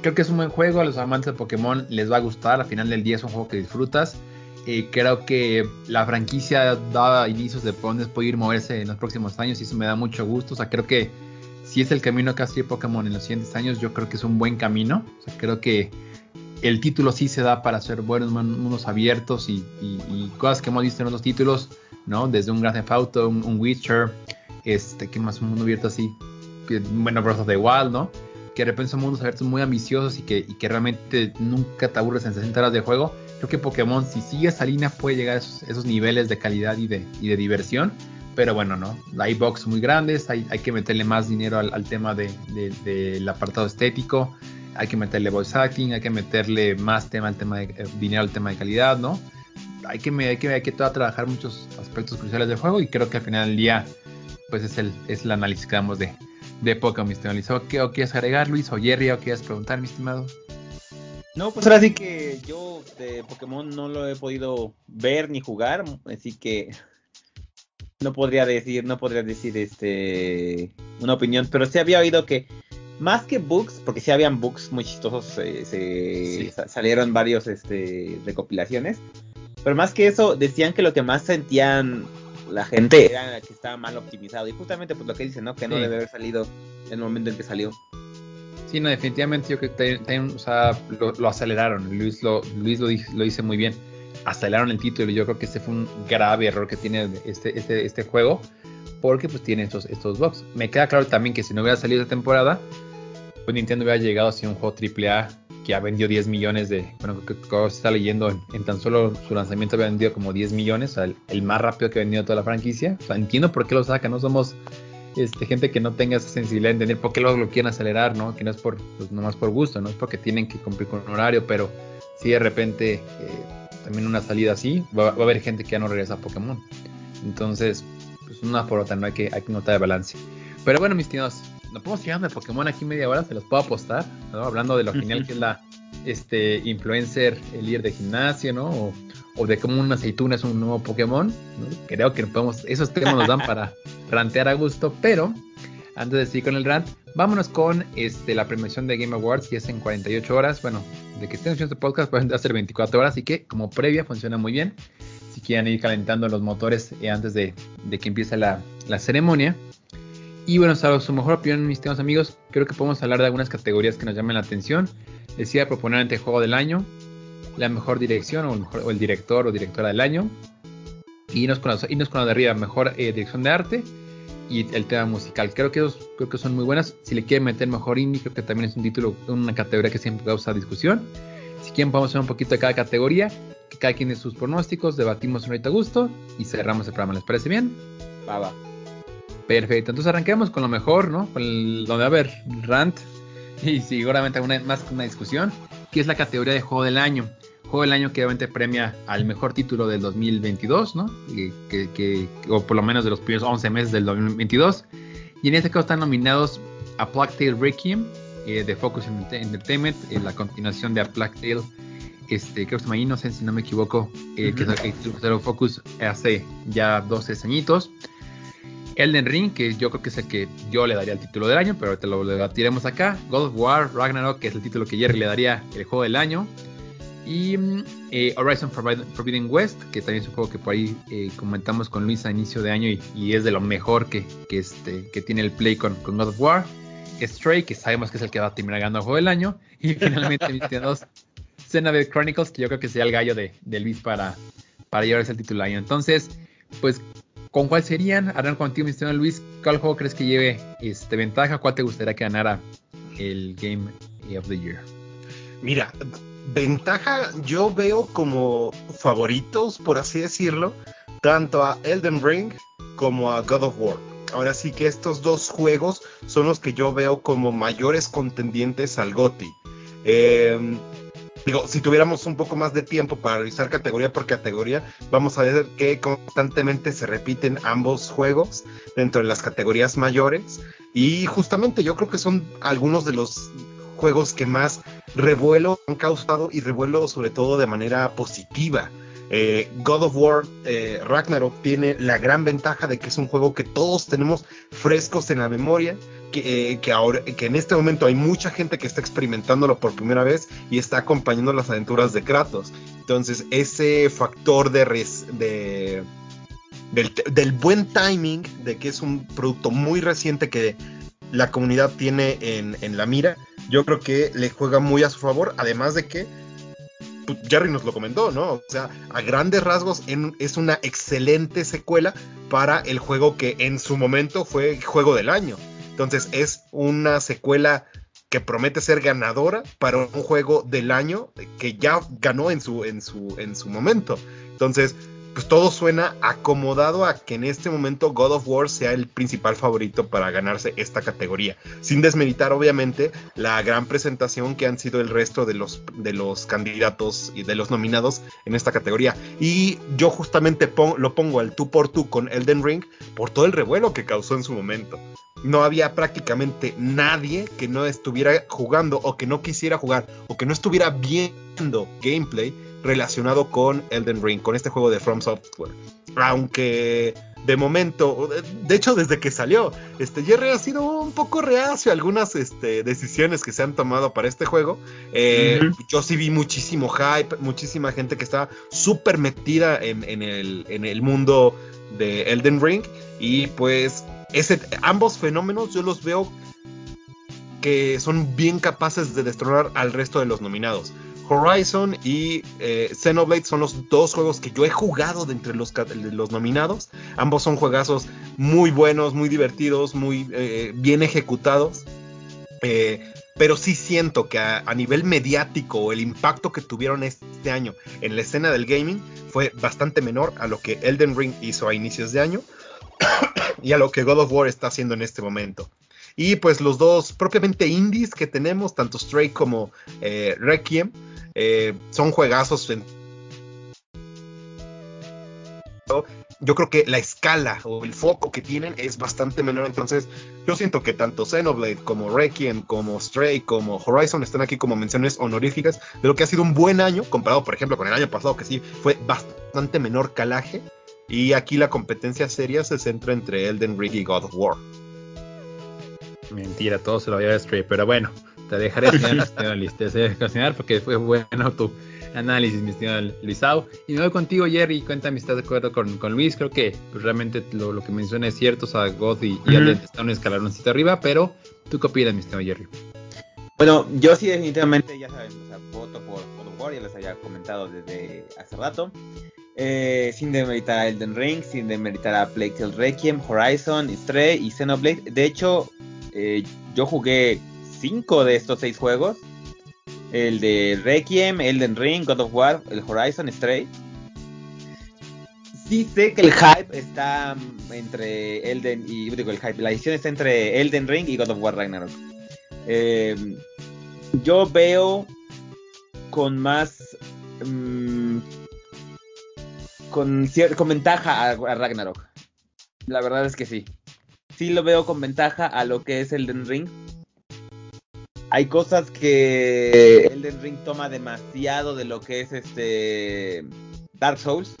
creo que es un buen juego, a los amantes de Pokémon les va a gustar, al final del día es un juego que disfrutas. Eh, creo que la franquicia da inicios de por dónde puede ir moverse en los próximos años y eso me da mucho gusto. O sea, creo que si es el camino que hace Pokémon en los siguientes años, yo creo que es un buen camino. O sea, creo que el título sí se da para hacer buenos mundos abiertos y, cosas que hemos visto en otros títulos, ¿no? Desde un Grand Theft Auto, un, Witcher, este, ¿qué más? Un mundo abierto así, bueno, Breath of the Wild, ¿no? que de repente son mundos abiertos muy ambiciosos y que, realmente nunca te aburres en 60 horas de juego. Creo que Pokémon, si sigue esa línea, puede llegar a esos, niveles de calidad y de, diversión. Pero bueno, no. Hay box muy grandes, hay, que meterle más dinero al, tema del de, apartado estético, hay que meterle voice acting, hay que meterle más tema al tema de eh, dinero al tema de calidad, ¿no? Hay que, hay que, hay que trabajar muchos aspectos cruciales del juego y creo que al final del día, pues es el, es el análisis que damos de, de Pokémon, mi estimado ¿O, quieres agregar, Luis? ¿O Jerry? ¿O quieres preguntar, mi estimado? No, pues ahora sí que yo de Pokémon no lo he podido ver ni jugar, así que no podría decir, no podría decir este una opinión, pero sí había oído que más que books, porque sí habían books muy chistosos, se, salieron varios este, recopilaciones, pero más que eso decían que lo que más sentían la gente era que estaba mal optimizado y justamente pues lo que dicen, ¿no? Que no debe haber salido en el momento en que salió. Sí, no, definitivamente yo creo que o sea, lo, aceleraron, Luis lo, Luis lo, lo dice muy bien aceleraron el título y yo creo que este fue un grave error que tiene este, este, este juego porque pues tiene estos, estos bugs. Me queda claro también que si no hubiera salido esta temporada, pues Nintendo hubiera llegado así un juego AAA que ha vendido 10 millones de, bueno, que, se está leyendo en, tan solo su lanzamiento había vendido como 10 millones, o sea, el, más rápido que ha vendido toda la franquicia. O sea, entiendo por qué lo sacan, no somos este, gente que no tenga esa sensibilidad de entender por qué lo, lo quieren acelerar, ¿no? Que no es por, pues nomás por gusto, no es porque tienen que cumplir con un horario, pero si de repente... Eh, también una salida así, va, a haber gente que ya no regresa a Pokémon. Entonces, pues una por no hay que, hay que notar el balance. Pero bueno, mis tíos, nos podemos ir de Pokémon aquí media hora, se los puedo apostar, Hablando de lo genial que es la este influencer, el líder de gimnasio, ¿no? O, de cómo una aceituna es un nuevo Pokémon. Creo que podemos, esos temas nos dan para [LAUGHS] rantear a gusto, pero antes de seguir con el rant, vámonos con este, la premiación de Game Awards, que es en 48 horas. Bueno, de que estén escuchando este podcast pueden hacer 24 horas, así que como previa funciona muy bien. Si quieren ir calentando los motores eh, antes de, que empiece la, ceremonia. Y bueno, salvo su mejor opinión, mis estimados amigos, creo que podemos hablar de algunas categorías que nos llamen la atención. Decía proponer ante juego del año, la mejor dirección o el, director o directora del año. Y nos con la, con la de arriba, mejor eh, dirección de arte y el tema musical. Creo que, creo que son muy buenas. Si le quieren meter mejor indie, creo que también es un título, una categoría que siempre causa discusión. Si quieren, podemos hacer un poquito de cada categoría, que cada quien de sus pronósticos, debatimos un ahorita a gusto y cerramos el programa. ¿Les parece bien? Va, va. Perfecto, entonces arranquemos con lo mejor, ¿no? Con el, donde va a haber rant y seguramente una, más que una discusión, que es la categoría de juego del año juego del año que obviamente premia al mejor título del 2022, ¿no? Que, o por lo menos de los primeros 11 meses del 2022. Y en este caso están nominados a Plague Tale Requiem eh, de Focus Entertainment, en la continuación de A Plague Tale, este, creo que se llama Innocent, si no me equivoco, eh, que es el Focus hace ya 12 añitos. Elden Ring, que yo creo que es el que yo le daría el título del año, pero te lo debatiremos acá. God of War, Ragnarok, que es el título que Jerry le daría el juego del año. Y eh, Horizon Forbidden West, que también es un juego que por ahí eh, comentamos con Luis a inicio de año y, es de lo mejor que, este, que tiene el play con, God of War. Stray, que sabemos que es el que va a terminar ganando el juego del año. Y [LAUGHS] finalmente, mis dos, Xenoblade Chronicles, que yo creo que sería el gallo de, de Luis para, para llevarse el título del año. Entonces, pues, ¿con cuál serían? Harán contigo, mi Luis. ¿Cuál juego crees que lleve este, ventaja? ¿Cuál te gustaría que ganara el Game of the Year? Mira, ventaja yo veo como favoritos, por así decirlo, tanto a Elden Ring como a God of War. Ahora sí que estos dos juegos son los que yo veo como mayores contendientes al GOTY. Em, digo, si tuviéramos un poco más de tiempo para revisar categoría por categoría, vamos a ver que constantemente se repiten ambos juegos dentro de las categorías mayores. Y justamente yo creo que son algunos de los juegos que más revuelo han causado y revuelo sobre todo de manera positiva. Eh, God of War eh, Ragnarok tiene la gran ventaja de que es un juego que todos tenemos frescos en la memoria, que, eh, que, ahora, que en este momento hay mucha gente que está experimentándolo por primera vez y está acompañando las aventuras de Kratos. Entonces ese factor de, de del, buen timing, de que es un producto muy reciente que la comunidad tiene en, la mira, yo creo que le juega muy a su favor, además de que Jerry nos lo comentó, ¿no? O sea, a grandes rasgos es una excelente secuela para el juego que en su momento fue juego del año. Entonces es una secuela que promete ser ganadora para un juego del año que ya ganó en su, en su, en su momento. Entonces, pues todo suena acomodado a que en este momento God of War sea el principal favorito para ganarse esta categoría. Sin desmeritar, obviamente, la gran presentación que han sido el resto de los, de los candidatos y de los nominados en esta categoría. Y yo justamente lo pongo al tú por tú con Elden Ring por todo el revuelo que causó en su momento. No había prácticamente nadie que no estuviera jugando o que no quisiera jugar o que no estuviera viendo gameplay relacionado con Elden Ring, con este juego de From Software. Aunque de momento, de hecho desde que salió, este Jerry ha sido un poco reacio a algunas este, decisiones que se han tomado para este juego. Eh, yo sí vi muchísimo hype, muchísima gente que estaba súper metida en, el, en el mundo de Elden Ring y pues ese, ambos fenómenos yo los veo que son bien capaces de destronar al resto de los nominados. Horizon y eh, Xenoblade son los dos juegos que yo he jugado de entre los, nominados. Ambos son juegazos muy buenos, muy divertidos, muy eh, bien ejecutados. Eh, pero sí siento que a, nivel mediático el impacto que tuvieron este año en la escena del gaming fue bastante menor a lo que Elden Ring hizo a inicios de año [COUGHS] y a lo que God of War está haciendo en este momento. Y pues los dos propiamente indies que tenemos, tanto Stray como Requiem, eh, son juegazos. Yo creo que la escala o el foco que tienen es bastante menor. Entonces, yo siento que tanto Xenoblade como Requiem, como Stray, como Horizon están aquí como menciones honoríficas de lo que ha sido un buen año, comparado, por ejemplo, con el año pasado, que sí fue bastante menor calaje. Y aquí la competencia seria se centra entre Elden Ring y God of War. Mentira, todo se lo había a Stray, pero bueno, te dejaré [LAUGHS] señor porque fue bueno tu análisis, mi estimado Luisao. Y me voy contigo, Jerry. Cuéntame si estás de acuerdo con, Luis. Creo que pues, realmente lo, que menciona es cierto. O sea, God y, uh están un escaloncito arriba, pero ¿tú qué opinas, mi estimado Jerry? Bueno, yo sí, definitivamente, ya saben, o sea, voto por God of War, ya les había comentado desde hace rato. Eh, sin demeritar a Elden Ring, sin demeritar a Plague Tale Requiem, Horizon, Stray y Xenoblade. De hecho, eh, yo jugué cinco de estos seis juegos. El de Requiem, Elden Ring, God of War, el Horizon, Stray. Sí sé que el hype está entre Elden y digo el hype, la edición está entre Elden Ring y God of War Ragnarok. Em, yo veo con más mm, con, con ventaja a, Ragnarok. La verdad es que sí. Sí lo veo con ventaja a lo que es Elden Ring hay cosas que Elden Ring toma demasiado de lo que es este Dark Souls.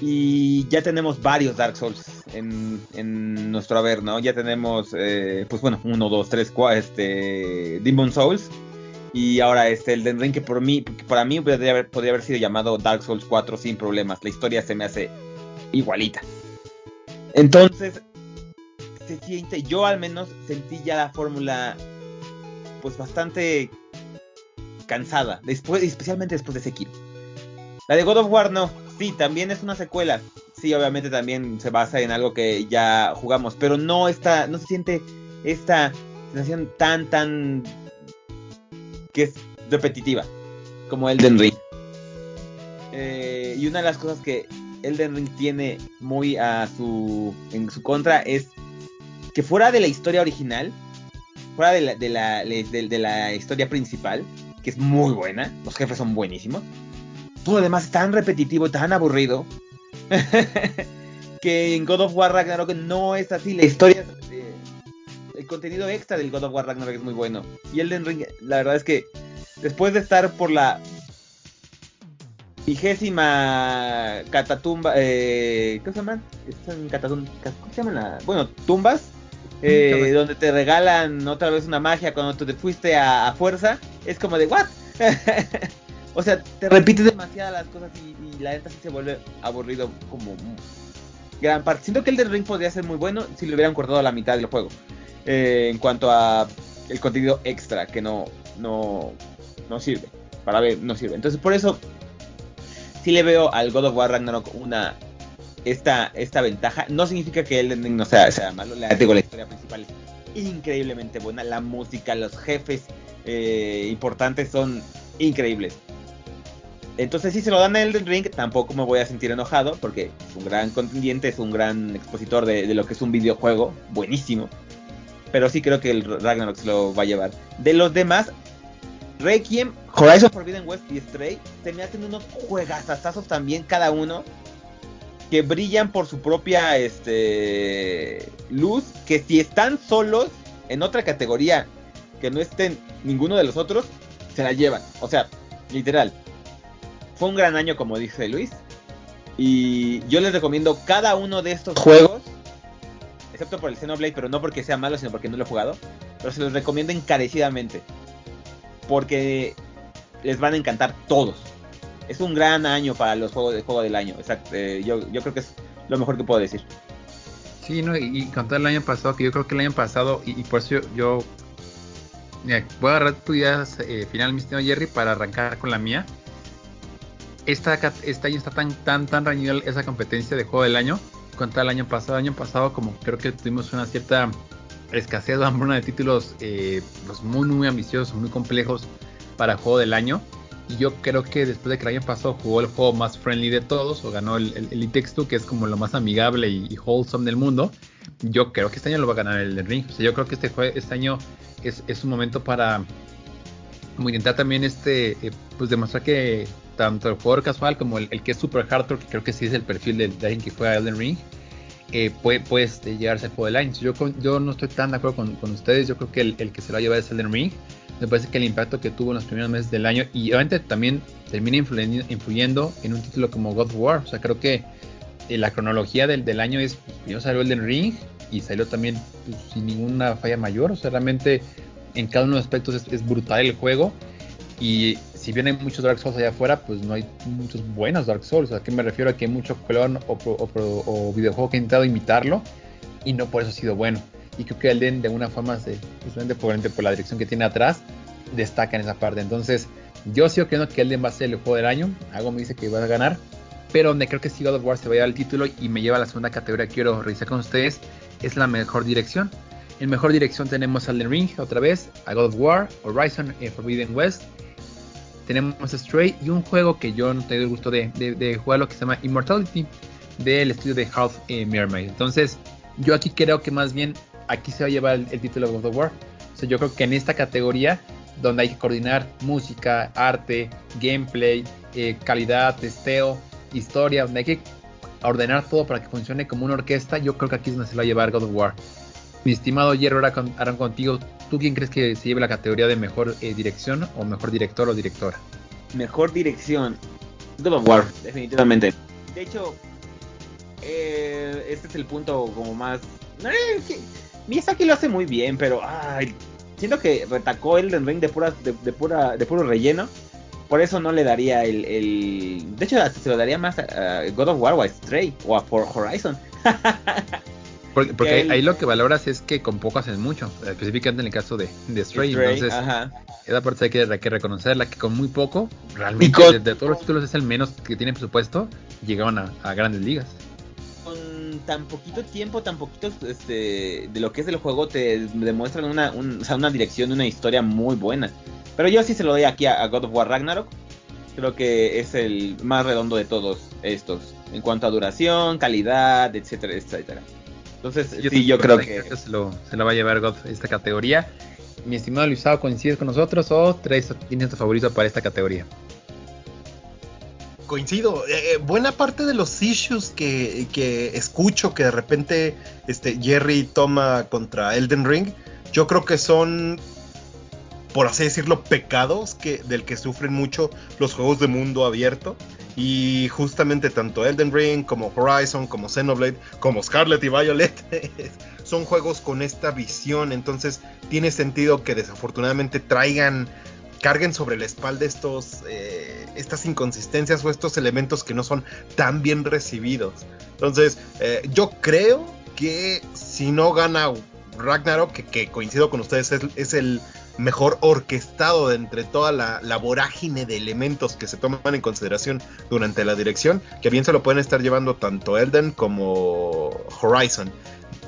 Y ya tenemos varios Dark Souls en, nuestro haber, ¿no? Ya tenemos, eh, pues bueno, uno, dos, tres, cuatro, este, Demon Souls. Y ahora este Elden Ring, que por mí, para mí podría haber, podría haber sido llamado Dark Souls 4 sin problemas. La historia se me hace igualita. Entonces, se siente, yo al menos sentí ya la fórmula pues bastante cansada, después, especialmente después de Sekiro. La de God of War no, sí, también es una secuela. Sí, obviamente también se basa en algo que ya jugamos, pero no está, no se siente esta sensación tan, tan que es repetitiva como Elden Ring. Eh, y una de las cosas que Elden Ring tiene muy a su en su contra es que fuera de la historia original, fuera de la, de la, de, la historia principal, que es muy buena, los jefes son buenísimos, todo lo demás es tan repetitivo tan aburrido [LAUGHS] que en God of War Ragnarok no es así. La historia, eh, el contenido extra del God of War Ragnarok es muy bueno. Y Elden Ring, la verdad es que después de estar por la vigésima catatumba, eh, ¿qué se llaman? ¿Cómo se llaman? La? Bueno, tumbas eh, donde te regalan otra vez una magia cuando tú te fuiste a, fuerza, es como de, ¿what? [LAUGHS] o sea, te repites demasiado las cosas y, la neta sí se vuelve aburrido como gran parte. Siento que el del ring podría ser muy bueno si le hubieran cortado la mitad del juego. Eh, en cuanto a el contenido extra que no, no, no sirve. Para ver, no sirve. Entonces por eso sí le veo al God of War Ragnarok una esta, esta ventaja. No significa que el ending no sea, sea malo. La, digo, la historia principal increíblemente buena. La música, los jefes eh, importantes son increíbles. Entonces, si se lo dan a Elden Ring, tampoco me voy a sentir enojado, porque es un gran contendiente, es un gran expositor de, de lo que es un videojuego, buenísimo. Pero sí creo que el Ragnarok se lo va a llevar. De los demás, Requiem, Horizon Forbidden West y Stray se me hacen unos juegazazos también cada uno que brillan por su propia este luz, que si están solos en otra categoría que no estén ninguno de los otros, se la llevan. O sea, literal. Fue un gran año como dice Luis. Y yo les recomiendo cada uno de estos juegos, excepto por el Xenoblade, pero no porque sea malo, sino porque no lo he jugado. Pero se los recomiendo encarecidamente. Porque les van a encantar todos. Es un gran año para los juegos de juego del año. Exacto. Eh, yo, yo creo que es lo mejor que puedo decir. Sí, no, y, y con todo el año pasado, que yo creo que el año pasado, y, por eso yo, voy a agarrar tu idea eh, final, mi estimado Jerry, para arrancar con la mía. Esta, este año está tan, tan, tan reñida esa competencia de juego del año contra el año pasado. El año pasado, como creo que tuvimos una cierta escasez o [LAUGHS] hambruna de títulos eh, pues muy, muy ambiciosos, muy complejos para juego del año. Y yo creo que después de que el año pasado jugó el juego más friendly de todos, o ganó el, el, el It Takes Two, que es como lo más amigable y, y wholesome del mundo, yo creo que este año lo va a ganar el Ring. O sea, yo creo que este, jue- este año es, es un momento para como intentar también este eh, pues demostrar que tanto el jugador casual como el, el que es super hardcore, que creo que sí es el perfil de, de alguien que juega Elden Ring, eh, puede, puede este, llegarse al juego del año. Yo, yo no estoy tan de acuerdo con, con ustedes, yo creo que el, el que se lo va a llevar es Elden Ring. Me parece que el impacto que tuvo en los primeros meses del año y obviamente también termina influyendo, influyendo en un título como God of War. O sea, creo que eh, la cronología del, del año es, primero salió Elden Ring y salió también pues, sin ninguna falla mayor. O sea, realmente en cada uno de los aspectos es, brutal el juego. Y si bien hay muchos Dark Souls allá afuera, pues no hay muchos buenos Dark Souls. ¿A qué me refiero? A que hay mucho clon o, pro- videojuego que ha intentado imitarlo y no por eso ha sido bueno. Y creo que Elden de alguna forma, se, justamente por, por la dirección que tiene atrás, destaca en esa parte. Entonces, yo sigo creyendo que Elden va a ser el juego del año. Algo me dice que va a ganar. Pero donde creo que sí God of War se va a llevar el título y me lleva a la segunda categoría que quiero revisar con ustedes es la mejor dirección. En mejor dirección tenemos a Elden Ring otra vez, a God of War, Horizon eh, Forbidden West. Tenemos Stray y un juego que yo no tengo el gusto de, de, de jugar, lo que se llama Immortality del estudio de Half eh, Mermaid. Entonces, yo aquí creo que más bien aquí se va a llevar el, título de God of War. O sea, yo creo que en esta categoría, donde hay que coordinar música, arte, gameplay, eh, calidad, testeo, historia, donde hay que ordenar todo para que funcione como una orquesta, yo creo que aquí es donde se va a llevar God of War. Mi estimado Hierro, ahora con, ahora contigo, ¿tú quién crees que se lleve la categoría de mejor eh, dirección o mejor director o directora? Mejor dirección. God of War, definitivamente. De hecho, eh, este es el punto como más... Que Miyazaki lo hace muy bien, pero ay, siento que retacó Elden Ring de, pura, de, de pura, de puro relleno. Por eso no le daría el, el... De hecho, se lo daría más a, God of War o a Stray o a For Horizon. [LAUGHS] Porque, porque Que ahí, lo que valoras es que con poco haces mucho, específicamente en el caso de, de Stray. Stray, entonces, ajá. esa parte hay que, hay que reconocerla, que con muy poco, realmente con- de, de todos los títulos es el menos que tiene presupuesto, llegaban a, a grandes ligas. Con tan poquito tiempo, tan poquito este, de lo que es el juego, te demuestran una, un- o sea, una dirección, una historia muy buena. Pero yo sí se lo doy aquí a, a God of War Ragnarok. Creo que es el más redondo de todos estos. En cuanto a duración, calidad, etcétera, etcétera. Entonces, sí, yo creo que... se lo, se lo va a llevar God esta categoría. Mi estimado Luisado, ¿coincides con nosotros o traes, tienes tu favorito para esta categoría? Coincido. Eh, eh, buena parte de los issues que, que escucho que de repente este, Jerry toma contra Elden Ring, yo creo que son, por así decirlo, pecados que, del que sufren mucho los juegos de mundo abierto. Y justamente tanto Elden Ring como Horizon, como Xenoblade, como Scarlet y Violet [LAUGHS] son juegos con esta visión. Entonces tiene sentido que desafortunadamente traigan carguen sobre la espalda estos, eh, estas inconsistencias o estos elementos que no son tan bien recibidos. Entonces, eh, yo creo que si no gana Ragnarok, que, coincido con ustedes, es, es, el mejor orquestado de entre toda la, la, vorágine de elementos que se toman en consideración durante la dirección, que bien se lo pueden estar llevando tanto Elden como Horizon.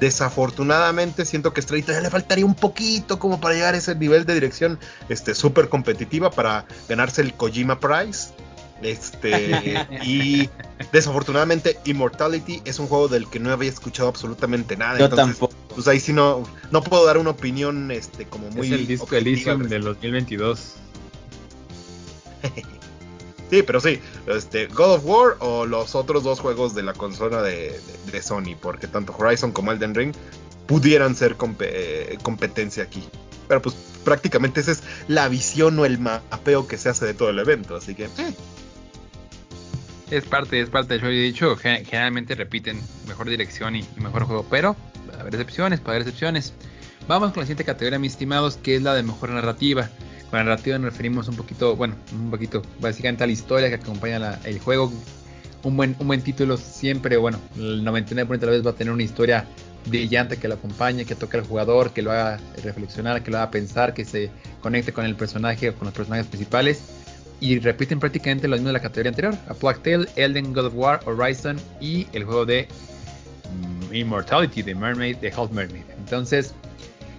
Desafortunadamente siento que Stray ya le faltaría un poquito como para llegar a ese nivel de dirección este súper competitiva para ganarse el Kojima Prize. Este [LAUGHS] y desafortunadamente Immortality es un juego del que no había escuchado absolutamente nada. Yo entonces, tampoco. Pues ahí sí no no puedo dar una opinión este como muy es el disco Elysium del 2022. [LAUGHS] Sí, pero sí, este, God of War o los otros dos juegos de la consola de, Sony, porque tanto Horizon como Elden Ring pudieran ser eh, competencia aquí. Pero pues prácticamente esa es la visión o el mapeo que se hace de todo el evento, así que... eh, Es parte, es parte. Yo he dicho, gen- generalmente repiten mejor dirección y, mejor juego, pero va a haber excepciones, para haber excepciones. Vamos con la siguiente categoría, mis estimados, que es la de mejor narrativa. Con la narrativa nos referimos un poquito, bueno, un poquito, básicamente a la historia que acompaña el juego. Un buen, un buen título siempre, bueno, el 99% de la vez va a tener una historia brillante que lo acompañe, que toque al jugador, que lo haga reflexionar, que lo haga pensar, que se conecte con el personaje o con los personajes principales y repiten prácticamente lo mismo de la categoría anterior. A Plague Tale, Elden God of War, Horizon y el juego de mm, Immortality, de Mermaid, de Half Mermaid. Entonces,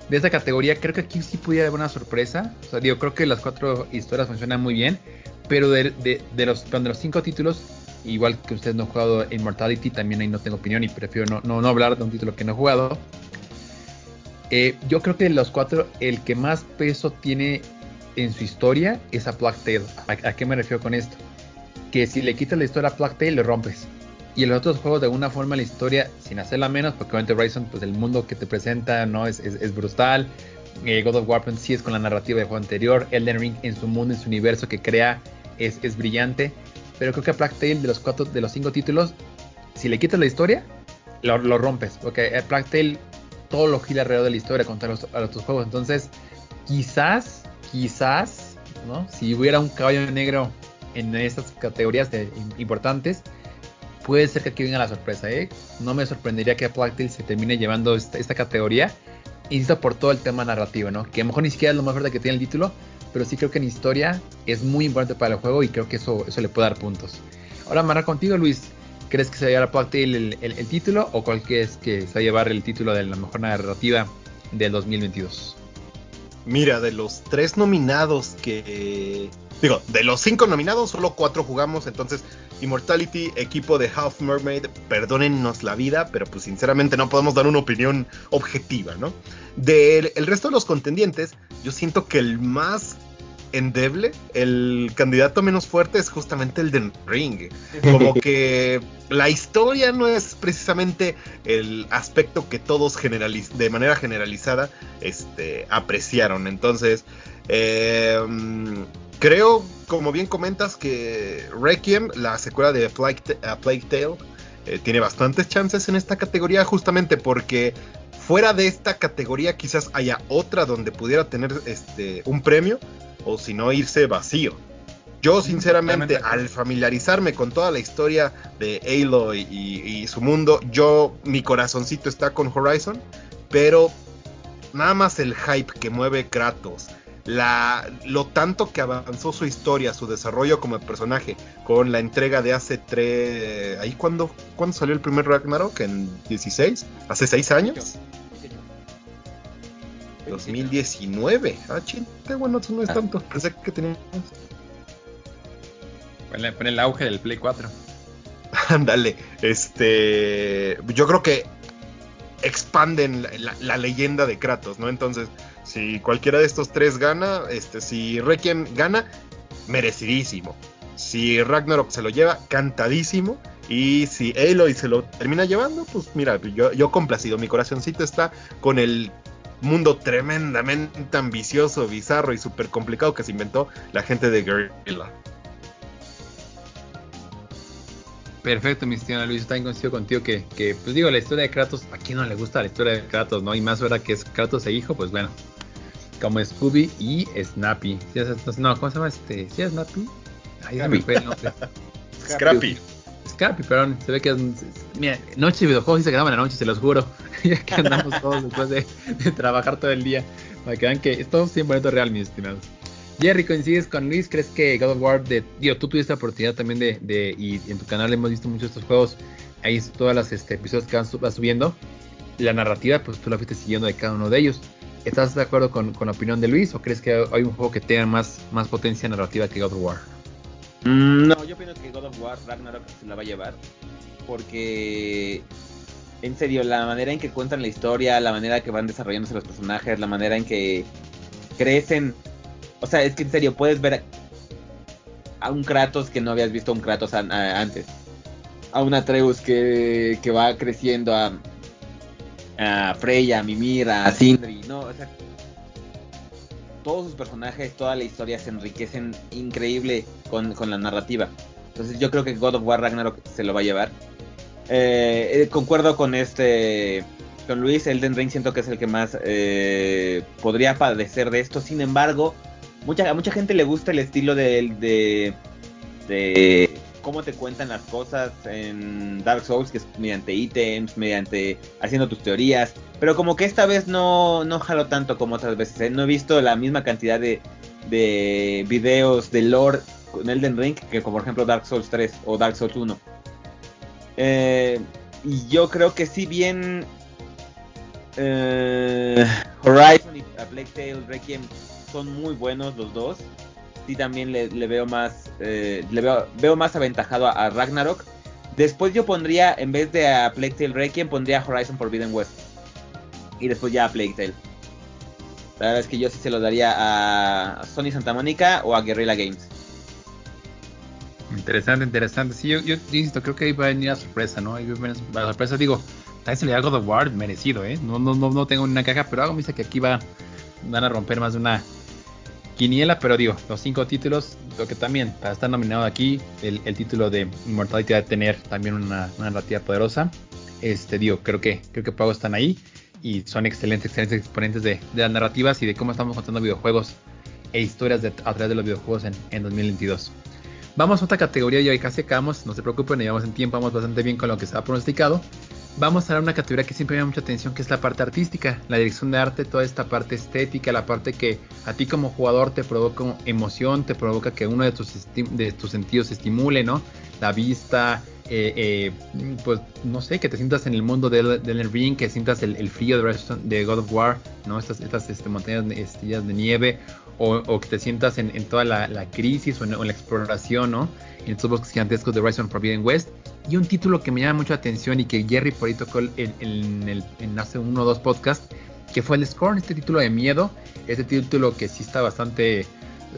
de esta categoría creo que aquí sí pudiera haber una sorpresa. O sea, digo, creo que las cuatro historias funcionan muy bien, pero de, de- de los, de los cinco títulos, igual que ustedes no han jugado Immortality, también ahí no tengo opinión y prefiero no, no, no hablar de un título que no he jugado. Eh, yo creo que de los cuatro, el que más peso tiene en su historia es a Plague Tale. ¿A, qué me refiero con esto? Que si le quitas la historia a Plague Tale, lo rompes. Y en los otros juegos, de alguna forma, la historia, sin hacerla menos, porque obviamente Horizon, pues el mundo que te presenta no es, es, es brutal. Eh, God of War pues, sí es con la narrativa del juego anterior. Elden Ring en su mundo, en su universo que crea, es, es brillante. Pero creo que a Plague Tale, de los, cuatro, de los cinco títulos, si le quitas la historia, lo, lo rompes. Porque a Plague Tale todo lo gira alrededor de la historia contra los, a los otros juegos. Entonces, quizás, quizás, ¿no? Si hubiera un caballo negro en estas categorías de- importantes, puede ser que aquí venga la sorpresa, ¿eh? No me sorprendería que Plague se termine llevando esta, categoría. Insisto por todo el tema narrativo, ¿no? Que a lo mejor ni siquiera es lo más fuerte que tiene el título, pero sí creo que en historia es muy importante para el juego y creo que eso, eso le puede dar puntos. Ahora, Mara, contigo, Luis. ¿Crees que se va a llevar a el, el- el título o cuál crees que se va a llevar el título de la mejor narrativa del 2022? Mira, de los tres nominados que... Digo, de los cinco nominados, solo cuatro jugamos, entonces Immortality, equipo de Half Mermaid, perdónennos la vida, pero pues sinceramente no podemos dar una opinión objetiva, ¿no? Del el resto de los contendientes, yo siento que el más endeble, el candidato menos fuerte es justamente el de Ring. Como [LAUGHS] que la historia no es precisamente el aspecto que todos de manera generalizada este, apreciaron. Entonces, eh, creo, como bien comentas, que Requiem, la secuela de Plague, Tale, eh, tiene bastantes chances en esta categoría, justamente porque fuera de esta categoría quizás haya otra donde pudiera tener este, un premio, o si no irse vacío. Yo sinceramente, al familiarizarme con toda la historia de Aloy y, y su mundo, yo, mi corazoncito está con Horizon, pero nada más el hype que mueve Kratos, la, lo tanto que avanzó su historia, su desarrollo como personaje, con la entrega de hace tres... ¿Ahí cuándo, cuándo salió el primer Ragnarok? ¿En 16? ¿Hace seis años? 2019. Ah, chinte, bueno, eso no es Ah. tanto. Pensé que tenía... Pon el, pon el auge del Play 4. [LAUGHS] Ándale, este, yo creo que expanden la, la- la leyenda de Kratos, ¿no? Entonces, si cualquiera de estos tres gana, este, si Requiem gana, merecidísimo. Si Ragnarok se lo lleva, cantadísimo. Y si Aloy se lo termina llevando, pues mira, yo, complacido. Mi corazoncito está con el mundo tremendamente ambicioso, bizarro y súper complicado que se inventó la gente de Guerrilla. Perfecto, mi estimado Luis, también coincido contigo que, que, pues digo, la historia de Kratos, ¿a quién no le gusta la historia de Kratos, no? Y más ahora que es Kratos e hijo, pues bueno, como Scooby y Snappy. ¿Sí es- no, ¿cómo se llama este? ¿Sí es Snappy? Ay, se me fue el nombre. Scrappy. Scrappy, perdón, se ve que es, mira, noche de videojuegos sí se graban en la noche, se los juro. [LAUGHS] ya que andamos todos después de, de trabajar todo el día. Para que vean que es 100% real, mis estimados. Jerry, ¿coincides con Luis? ¿Crees que God of War, de, digo, tú tuviste la oportunidad también de, de- y en tu canal hemos visto muchos de estos juegos, ahí todas las este, episodios que van, subiendo. la narrativa, pues tú la fuiste siguiendo de cada uno de ellos. ¿Estás de acuerdo con, la opinión de Luis o crees que hay un juego que tenga más, más potencia narrativa que God of War? Mm, no, yo pienso que God of War Ragnarok se la va a llevar. Porque, en serio, la manera en que cuentan la historia, la manera que van desarrollándose los personajes, la manera en que crecen. O sea, es que en serio, puedes ver a un Kratos que no habías visto a un Kratos antes. A un Atreus que, que va creciendo a, a Freya, a Mimir, a Sindri, ¿no? O sea, todos sus personajes, toda la historia se enriquecen increíble con, la narrativa. Entonces yo creo que God of War Ragnarok se lo va a llevar. Eh, eh, concuerdo con este con Luis, Elden Ring siento que es el que más eh, podría padecer de esto. Sin embargo, mucha, a mucha gente le gusta el estilo de, de, cómo te cuentan las cosas en Dark Souls, que es mediante ítems, mediante haciendo tus teorías. Pero como que esta vez no, no jalo tanto como otras veces. ¿eh? No he visto la misma cantidad de, de videos de lore en Elden Ring que como por ejemplo Dark Souls 3 o Dark Souls 1. Eh, y yo creo que si bien eh, Horizon y Plague Tale Requiem son muy buenos los dos, sí también le, veo más eh, le veo, veo, más aventajado a, Ragnarok. Después yo pondría, en vez de a Plague Tale Requiem, pondría Horizon Forbidden West. Y después ya a Plague Tale. La verdad es que yo sí se lo daría a Sony Santa Mónica o a Guerrilla Games. Interesante, interesante. Sí, yo, yo, insisto, creo que ahí va a venir la sorpresa, ¿no? Ahí va la sorpresa, digo, también se le da God of War merecido, ¿eh? No, no, no, no tengo una caja, pero algo me dice que aquí va, van a romper más de una quiniela, pero digo, los cinco títulos, lo que también, estar nominado aquí, el, título de Immortality va a tener también una, narrativa poderosa. Este, digo, creo que, creo que Pago están ahí y son excelentes, excelentes exponentes de, las narrativas y de cómo estamos contando videojuegos e historias de, a través de los videojuegos en, en 2022. Vamos a otra categoría y hoy casi acabamos, no se preocupen, llevamos en tiempo, vamos bastante bien con lo que se ha pronosticado. Vamos a dar una categoría que siempre me llama mucha atención, que es la parte artística, la dirección de arte, toda esta parte estética, la parte que a ti como jugador te provoca emoción, te provoca que uno de tus, de tus sentidos se estimule, ¿no? La vista, eh, eh, pues no sé, que te sientas en el mundo del de ring, que sientas el, frío de, de, God of War, ¿no? Estas, estas este, montañas de, de nieve, o, que te sientas en, toda la, crisis o en, la exploración, ¿no? En estos bosques gigantescos de Horizon Forbidden West. Y un título que me llama mucho la atención y que Jerry por ahí tocó en, en, hace uno o dos podcasts, que fue el Scorn, este título de miedo, este título que sí está bastante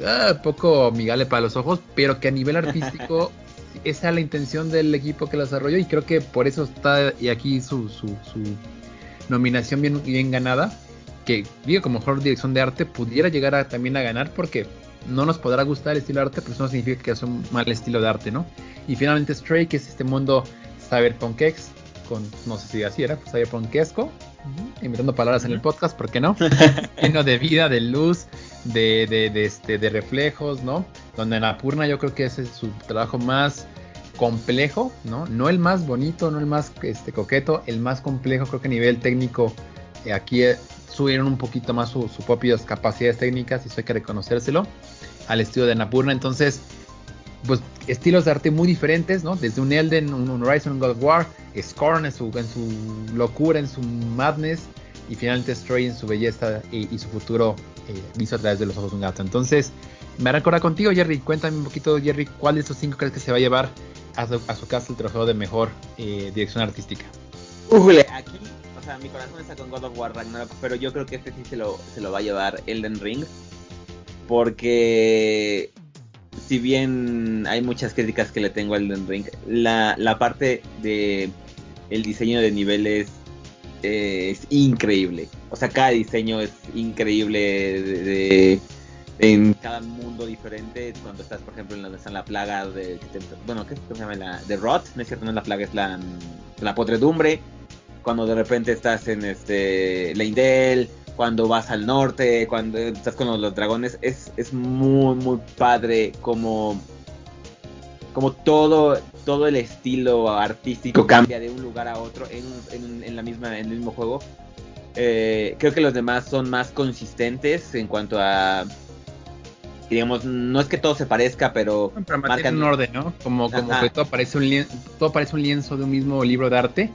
ah, poco amigable para los ojos, pero que a nivel artístico [LAUGHS] esa es la intención del equipo que lo desarrolló y creo que por eso está aquí su, su, su nominación bien, bien ganada que digo como mejor dirección de arte pudiera llegar a, también a ganar porque no nos podrá gustar el estilo de arte, pero eso no significa que es un mal estilo de arte, ¿no? Y finalmente Stray, que es este mundo cyberpunkex, con, no sé si así era, pues, cyberpunkesco, inventando palabras en el podcast, ¿por qué no? [LAUGHS] Lleno de vida, de luz, de, de, de, este, de reflejos, ¿no? Donde en Apurna yo creo que ese es su trabajo más complejo, ¿no? No el más bonito, no el más este, coqueto, el más complejo, creo que a nivel técnico eh, aquí subieron un poquito más sus su propias capacidades técnicas y eso hay que reconocérselo al estilo de Napurna. Entonces, pues estilos de arte muy diferentes, ¿no? Desde un Elden, un, Horizon, un God of War, Scorn en su, en su locura, en su madness, y finalmente Stray en su belleza y, su futuro eh, visto a través de los ojos de un gato. Entonces, me recuerda contigo, Jerry. Cuéntame un poquito, Jerry, ¿cuál de estos cinco crees que se va a llevar a su, casa el trofeo de mejor eh, dirección artística? Ujule, aquí sea, mi corazón está con God of War Ragnarok, pero yo creo que este sí se lo, se lo va a llevar Elden Ring. Porque si bien hay muchas críticas que le tengo a Elden Ring, la, la parte de el diseño de niveles es increíble. O sea, cada diseño es increíble de, en cada mundo diferente. Cuando estás, por ejemplo, en donde está la plaga de. Bueno, ¿qué se llama? La, de Rot. No es cierto, no es la plaga, es la, la podredumbre cuando de repente estás en este Leindel, cuando vas al norte, cuando estás con los, dragones, es, es, muy, muy padre como, como todo, todo el estilo artístico cambia de un lugar a otro en, en, la misma, en el mismo juego. Eh, creo que los demás son más consistentes en cuanto a digamos, no es que todo se parezca, pero, pero marcan un orden, ¿no? Como, como que todo parece un lienzo, todo parece un lienzo de un mismo libro de arte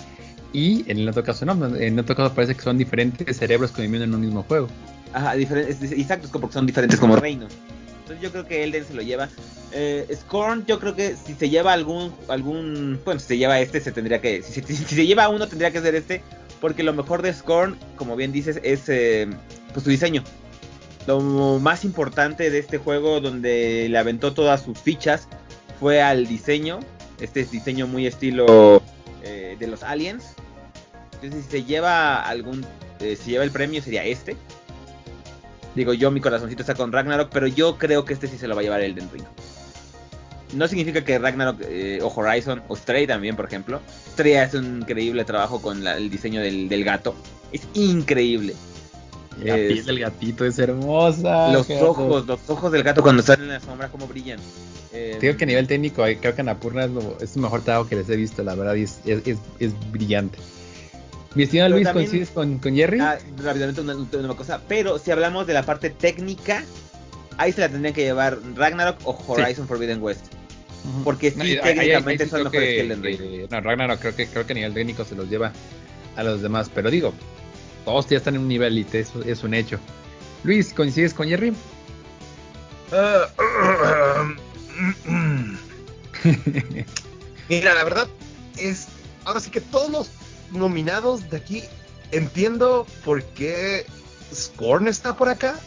Y en el otro caso no, en el otro caso parece que son diferentes cerebros conviviendo en un mismo juego. Ajá, diferentes, exacto, es porque son diferentes como reinos. Entonces yo creo que Elden se lo lleva. Eh, Scorn, yo creo que si se lleva algún, algún, bueno, si se lleva este, se tendría que, si, si- si se lleva uno, tendría que ser este, porque lo mejor de Scorn, como bien dices, es eh, pues su diseño. Lo más importante de este juego, donde le aventó todas sus fichas, fue al diseño. Este es diseño muy estilo eh, de los aliens. Entonces, si se lleva algún, eh, si lleva el premio, sería este. Digo, yo mi corazoncito está con Ragnarok, pero yo creo que este sí se lo va a llevar Elden Ring. No significa que Ragnarok eh, o Horizon o Stray también, por ejemplo. Stray hace un increíble trabajo con la- el diseño del, del gato. Es increíble. La Es- piel del gatito es hermosa. los ojos, los ojos del gato cuando están en la sombra, como brillan. Eh, Te Digo que a nivel técnico, creo que Anapurna es, lo, es el mejor trabajo que les he visto, la verdad, y es, es, es brillante. Mi estimado Luis, también- ¿coincides con, con Jerry? Ah, rápidamente una, una cosa. Pero si hablamos de la parte técnica, ahí se la tendrían que llevar Ragnarok o Horizon Forbidden West. Porque sí, No, y ahí- técnicamente son creo mejores que Elden Ring. eh, no, Ragnarok creo que, creo que a nivel técnico se los lleva a los demás, pero digo, todos ya están en un nivel y eso es un hecho. Luis, ¿coincides con Jerry? [COUGHS] [COUGHS] [COUGHS] Mira, la verdad es. Ahora sí que todos los nominados de aquí entiendo por qué Scorn está por acá,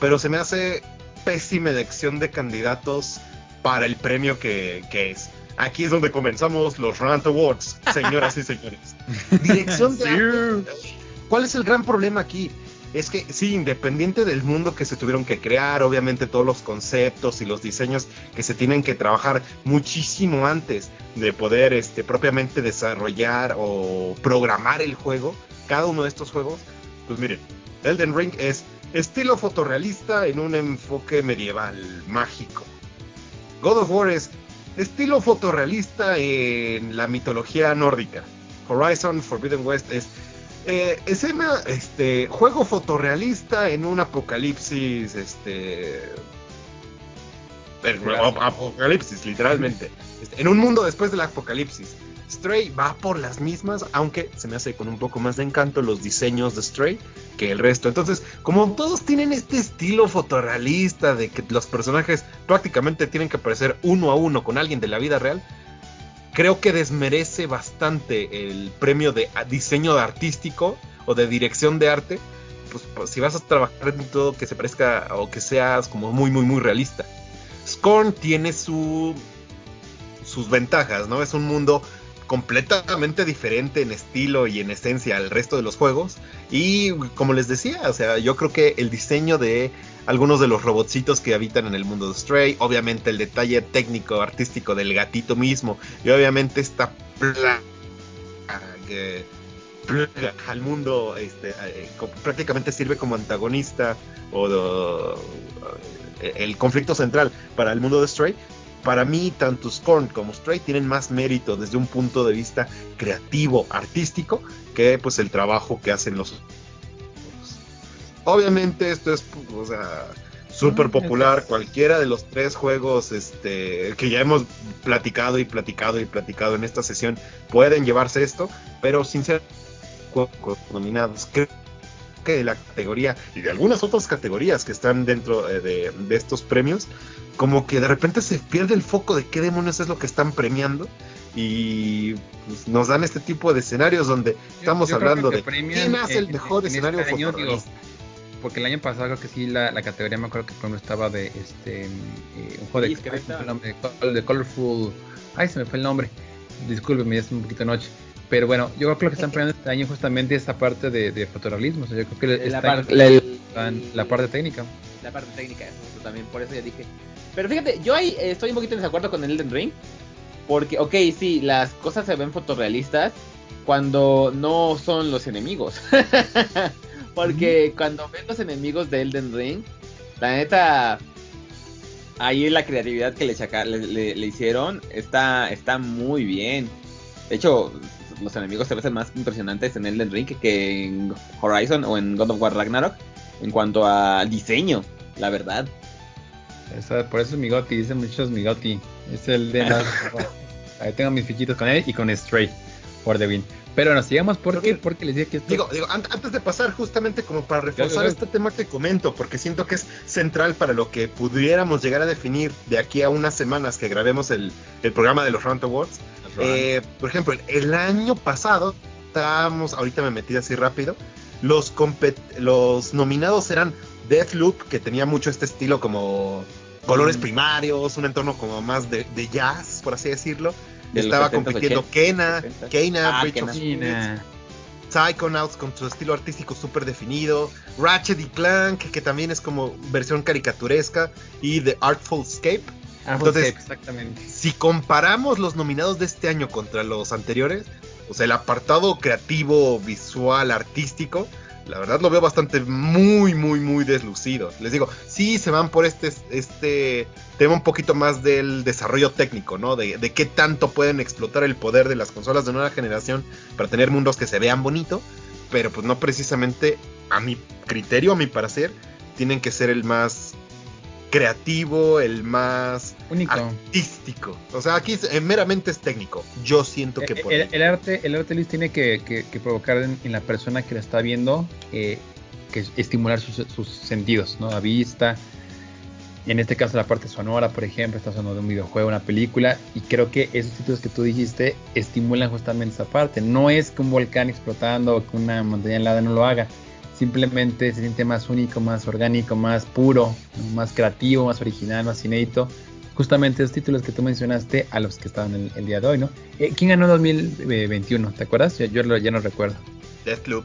pero se me hace pésima elección de candidatos para el premio que, que es. Aquí es donde comenzamos los Rant Awards, señoras y señores. [LAUGHS] Dirección de arte. ¿Cuál es el gran problema aquí? Es que sí, independiente del mundo que se tuvieron que crear, obviamente todos los conceptos y los diseños que se tienen que trabajar muchísimo antes de poder este, propiamente desarrollar o programar el juego, cada uno de estos juegos, pues miren, Elden Ring es estilo fotorrealista en un enfoque medieval, mágico. God of War es estilo fotorrealista en la mitología nórdica. Horizon Forbidden West es eh, escena, este, juego fotorrealista en un apocalipsis, este, apocalipsis, literalmente, Este, en un mundo después del apocalipsis. Stray va por las mismas, aunque se me hace con un poco más de encanto los diseños de Stray que el resto. Entonces, como todos tienen este estilo fotorrealista de que los personajes prácticamente tienen que aparecer uno a uno con alguien de la vida real, creo que desmerece bastante el premio de diseño artístico o de dirección de arte. Pues, pues, si vas a trabajar en todo que se parezca o que seas como muy, muy, muy realista. Scorn tiene su, sus ventajas, ¿no? Es un mundo completamente diferente en estilo y en esencia al resto de los juegos. Y como les decía, o sea, yo creo que el diseño de algunos de los robotcitos que habitan en el mundo de Stray, obviamente el detalle técnico, artístico del gatito mismo, y obviamente esta plaga que al mundo, este, eh, prácticamente sirve como antagonista o do- eh, el conflicto central para el mundo de Stray. Para mí, tanto Scorn como Stray tienen más mérito desde un punto de vista creativo, artístico, que pues el trabajo que hacen los Obviamente esto es, o sea, súper popular. Cualquiera de los tres juegos este, que ya hemos platicado y platicado y platicado en esta sesión pueden llevarse esto, pero sin ser cu- cu- nominados. Creo que de la categoría y de algunas otras categorías que están dentro eh, de, de estos premios, como que de repente se pierde el foco de qué demonios es lo que están premiando y pues, nos dan este tipo de escenarios donde estamos Yo hablando de quién hace el en- mejor en escenario este año, fotorrealista. Porque el año pasado creo que sí la, la categoría me acuerdo que por ejemplo estaba de este eh, un juego Sí, de, es que ay, se me ahí fue está. el nombre, de, de Colorful. Ay, se me fue el nombre. Discúlpeme, ya es un poquito noche. Pero bueno, yo creo que lo que están [LAUGHS] premiando este año justamente esta parte de, de fotorrealismo. O sea, yo creo que La par- año la- están la parte técnica. la parte técnica eso también por eso ya dije pero fíjate yo ahí eh, estoy un poquito en desacuerdo con el Elden Ring porque ok sí las cosas se ven fotorrealistas cuando no son los enemigos [LAUGHS] porque cuando ven los enemigos de Elden Ring la neta ahí la creatividad que le, chaca- le, le- le hicieron está está muy bien de hecho los enemigos se ven más impresionantes en Elden Ring que, en Horizon o en God of War Ragnarok en cuanto a diseño, la verdad. Esa- por eso es Migoti, dicen muchos Migoti. Es el de [LAUGHS] las. Ahí tengo mis fichitas con él y con Stray. for the win. Pero bueno, sigamos porque, porque les dije que esto... Digo, digo, antes de pasar justamente como para reforzar este tema que comento, porque siento que es central para lo que pudiéramos llegar a definir de aquí a unas semanas que grabemos el, el programa de los Round Awards. Eh, por ejemplo, el año pasado, estábamos, ahorita me metí así rápido, los, los nominados eran Deathloop, que tenía mucho este estilo como colores mm. primarios, un entorno como más de, de jazz, por así decirlo. Estaba compitiendo Kena, Kena, ah, Psychonauts con su estilo artístico súper definido, Ratchet y Clank, que también es como versión caricaturesca, y The Artful Escape. Entonces, exactamente. si comparamos los nominados de este año contra los anteriores, o sea, el apartado creativo, visual, artístico, la verdad lo veo bastante muy, muy, muy deslucido. Les digo, sí se van por este, este tema un poquito más del desarrollo técnico, ¿no? De, de qué tanto pueden explotar el poder de las consolas de nueva generación para tener mundos que se vean bonito, pero pues no precisamente a mi criterio, a mi parecer, tienen que ser el más creativo, el más artístico. O sea, aquí eh, meramente es técnico. Yo siento que eh, por el, arte, el arte Luis tiene que, provocar en, la persona que lo está viendo eh, que estimular sus, sentidos, ¿no? La vista. En este caso la parte sonora, por ejemplo, está sonando de un videojuego, una película, y creo que esos títulos que tú dijiste estimulan justamente esa parte. No es que un volcán explotando o que una montaña helada no lo haga, simplemente se siente más único, más orgánico, más puro, más creativo, más original, más inédito. Justamente esos títulos que tú mencionaste a los que estaban el, el día de hoy, ¿no? Eh, ¿Quién ganó 2021? ¿Te acuerdas? Yo, ya no recuerdo. Deathloop.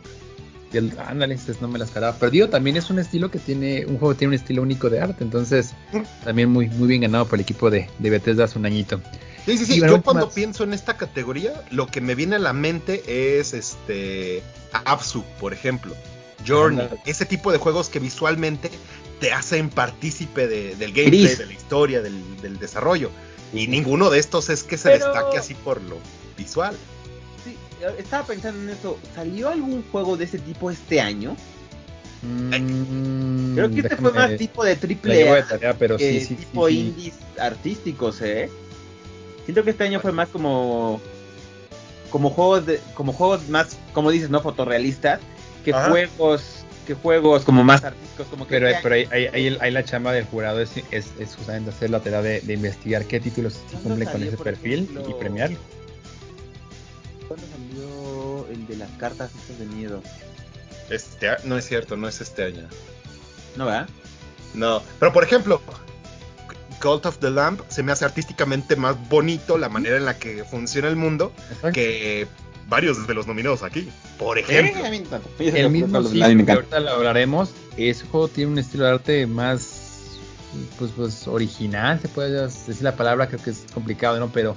Ándale, este no me las esperaba. Perdido también es un estilo que tiene, un juego que tiene un estilo único de arte, entonces también muy, muy bien ganado por el equipo de, de Bethesda hace un añito. Sí, sí, sí. Yo cuando pienso en esta categoría, lo que me viene a la mente es este Absu, por ejemplo. Journey, ese tipo de juegos que visualmente te hacen partícipe del gameplay, de la historia, del, desarrollo. Y ninguno de estos es que se destaque así por lo visual. Sí, estaba pensando en eso. ¿Salió algún juego de ese tipo este año? Mm, Creo que este fue más tipo de triple A, pero que sí, tipo indies artísticos, ¿eh? Siento que este año fue más como como juegos de como juegos más como dices, no fotorrealistas que juegos que juegos como más artísticos como que pero, pero ahí, la chamba del jurado es, es, justamente hacer la tarea de, investigar qué títulos cumplen con ese perfil y premiar ¿Cuándo salió el de las cartas estas de miedo? Este, no es cierto, no es este año. ¿No, verdad? No, pero por ejemplo, Cult of the Lamp se me hace artísticamente más bonito la manera en la que funciona el mundo que varios de los nominados aquí. Por ejemplo, el mismo sí, que ahorita lo hablaremos. Ese juego tiene un estilo de arte más, pues, pues original, se puede decir la palabra, creo que es complicado, ¿no? Pero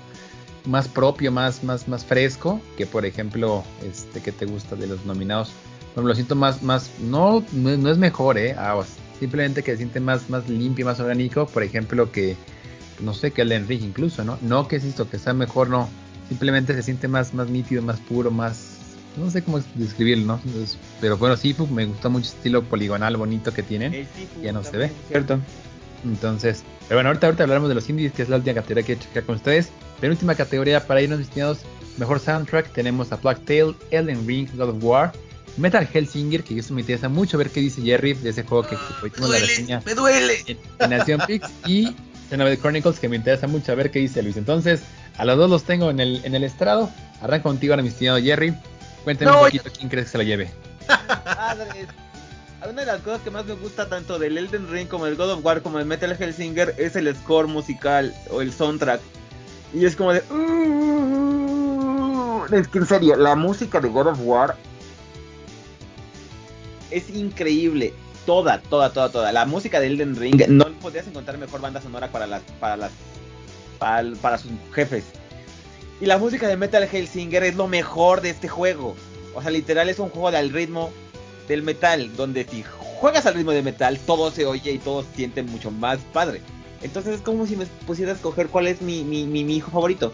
más propio, más, más, más fresco que, por ejemplo, este que te gusta de los nominados. Bueno, lo siento más, más, no, no, es mejor, ¿eh? Ah, simplemente que se siente más, más limpio, más orgánico, por ejemplo, que, no sé, que el Enrique incluso, ¿no? No que es esto, que sea mejor, no simplemente se siente más, más nítido, más puro, más... No sé cómo describirlo, ¿no? pero bueno, Sifu me gusta mucho el estilo poligonal bonito que tienen. ya no se ve. Cierto. Entonces, pero bueno, ahorita, ahorita hablaremos de los indies, que es la última categoría que he checar con ustedes. Penúltima categoría para irnos destinados, mejor soundtrack, tenemos a Black Tail, Elden Ring, God of War, Metal Hellsinger, que eso me interesa mucho ver qué dice Jerry de ese juego que, hoy la reseña. ¡Me duele! En, Nación Pix y Xenoblade Chronicles, que me interesa mucho ver qué dice Luis. Entonces, a los dos los tengo en el, en el estrado. Arranca contigo ahora, mi estimado Jerry. Cuéntame un poquito quién crees que se la lleve. Una de las cosas que más me gusta tanto del Elden Ring como del God of War como del Metal Hellsinger es el score musical o el soundtrack. Y es como de... Uh, es que en serio, la música de God of War es increíble. Toda, toda, toda, toda. La música de Elden Ring, no podrías encontrar mejor banda sonora para las, para las para, sus jefes. Y la música de Metal Hellsinger es lo mejor de este juego. O sea, literal es un juego del ritmo del metal, donde si juegas al ritmo de metal, todo se oye y todo se siente mucho más padre. Entonces es como si me pusiera a escoger cuál es mi, mi, mi, hijo favorito.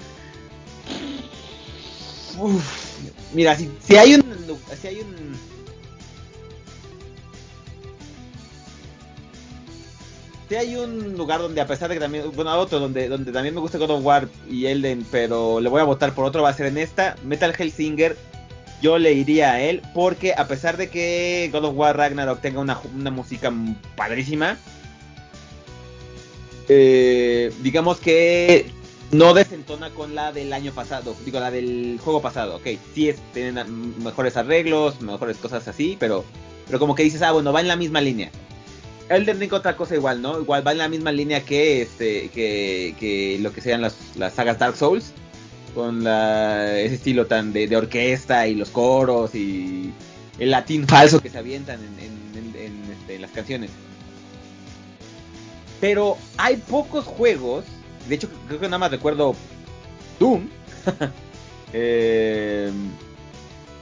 mira, si, si hay un... Si hay un si hay un lugar donde a pesar de que también, bueno, otro donde, donde también me gusta God of War y Elden, pero le voy a votar por otro, va a ser en esta, Metal Hellsinger, yo le iría a él, porque a pesar de que God of War Ragnarok tenga una, una música padrísima, eh, digamos que no desentona con la del año pasado, digo, la del juego pasado, ok, sí es, tienen mejores arreglos, mejores cosas así, pero, pero como que dices, ah, bueno, va en la misma línea. Elden Ring otra cosa igual, ¿no? Igual va en la misma línea que este que, que lo que sean las, las sagas Dark Souls, con la, ese estilo tan de, de, orquesta y los coros y el latín falso que se avientan en, en, este, las canciones. Pero hay pocos juegos de hecho creo que nada más recuerdo Doom, [LAUGHS] eh,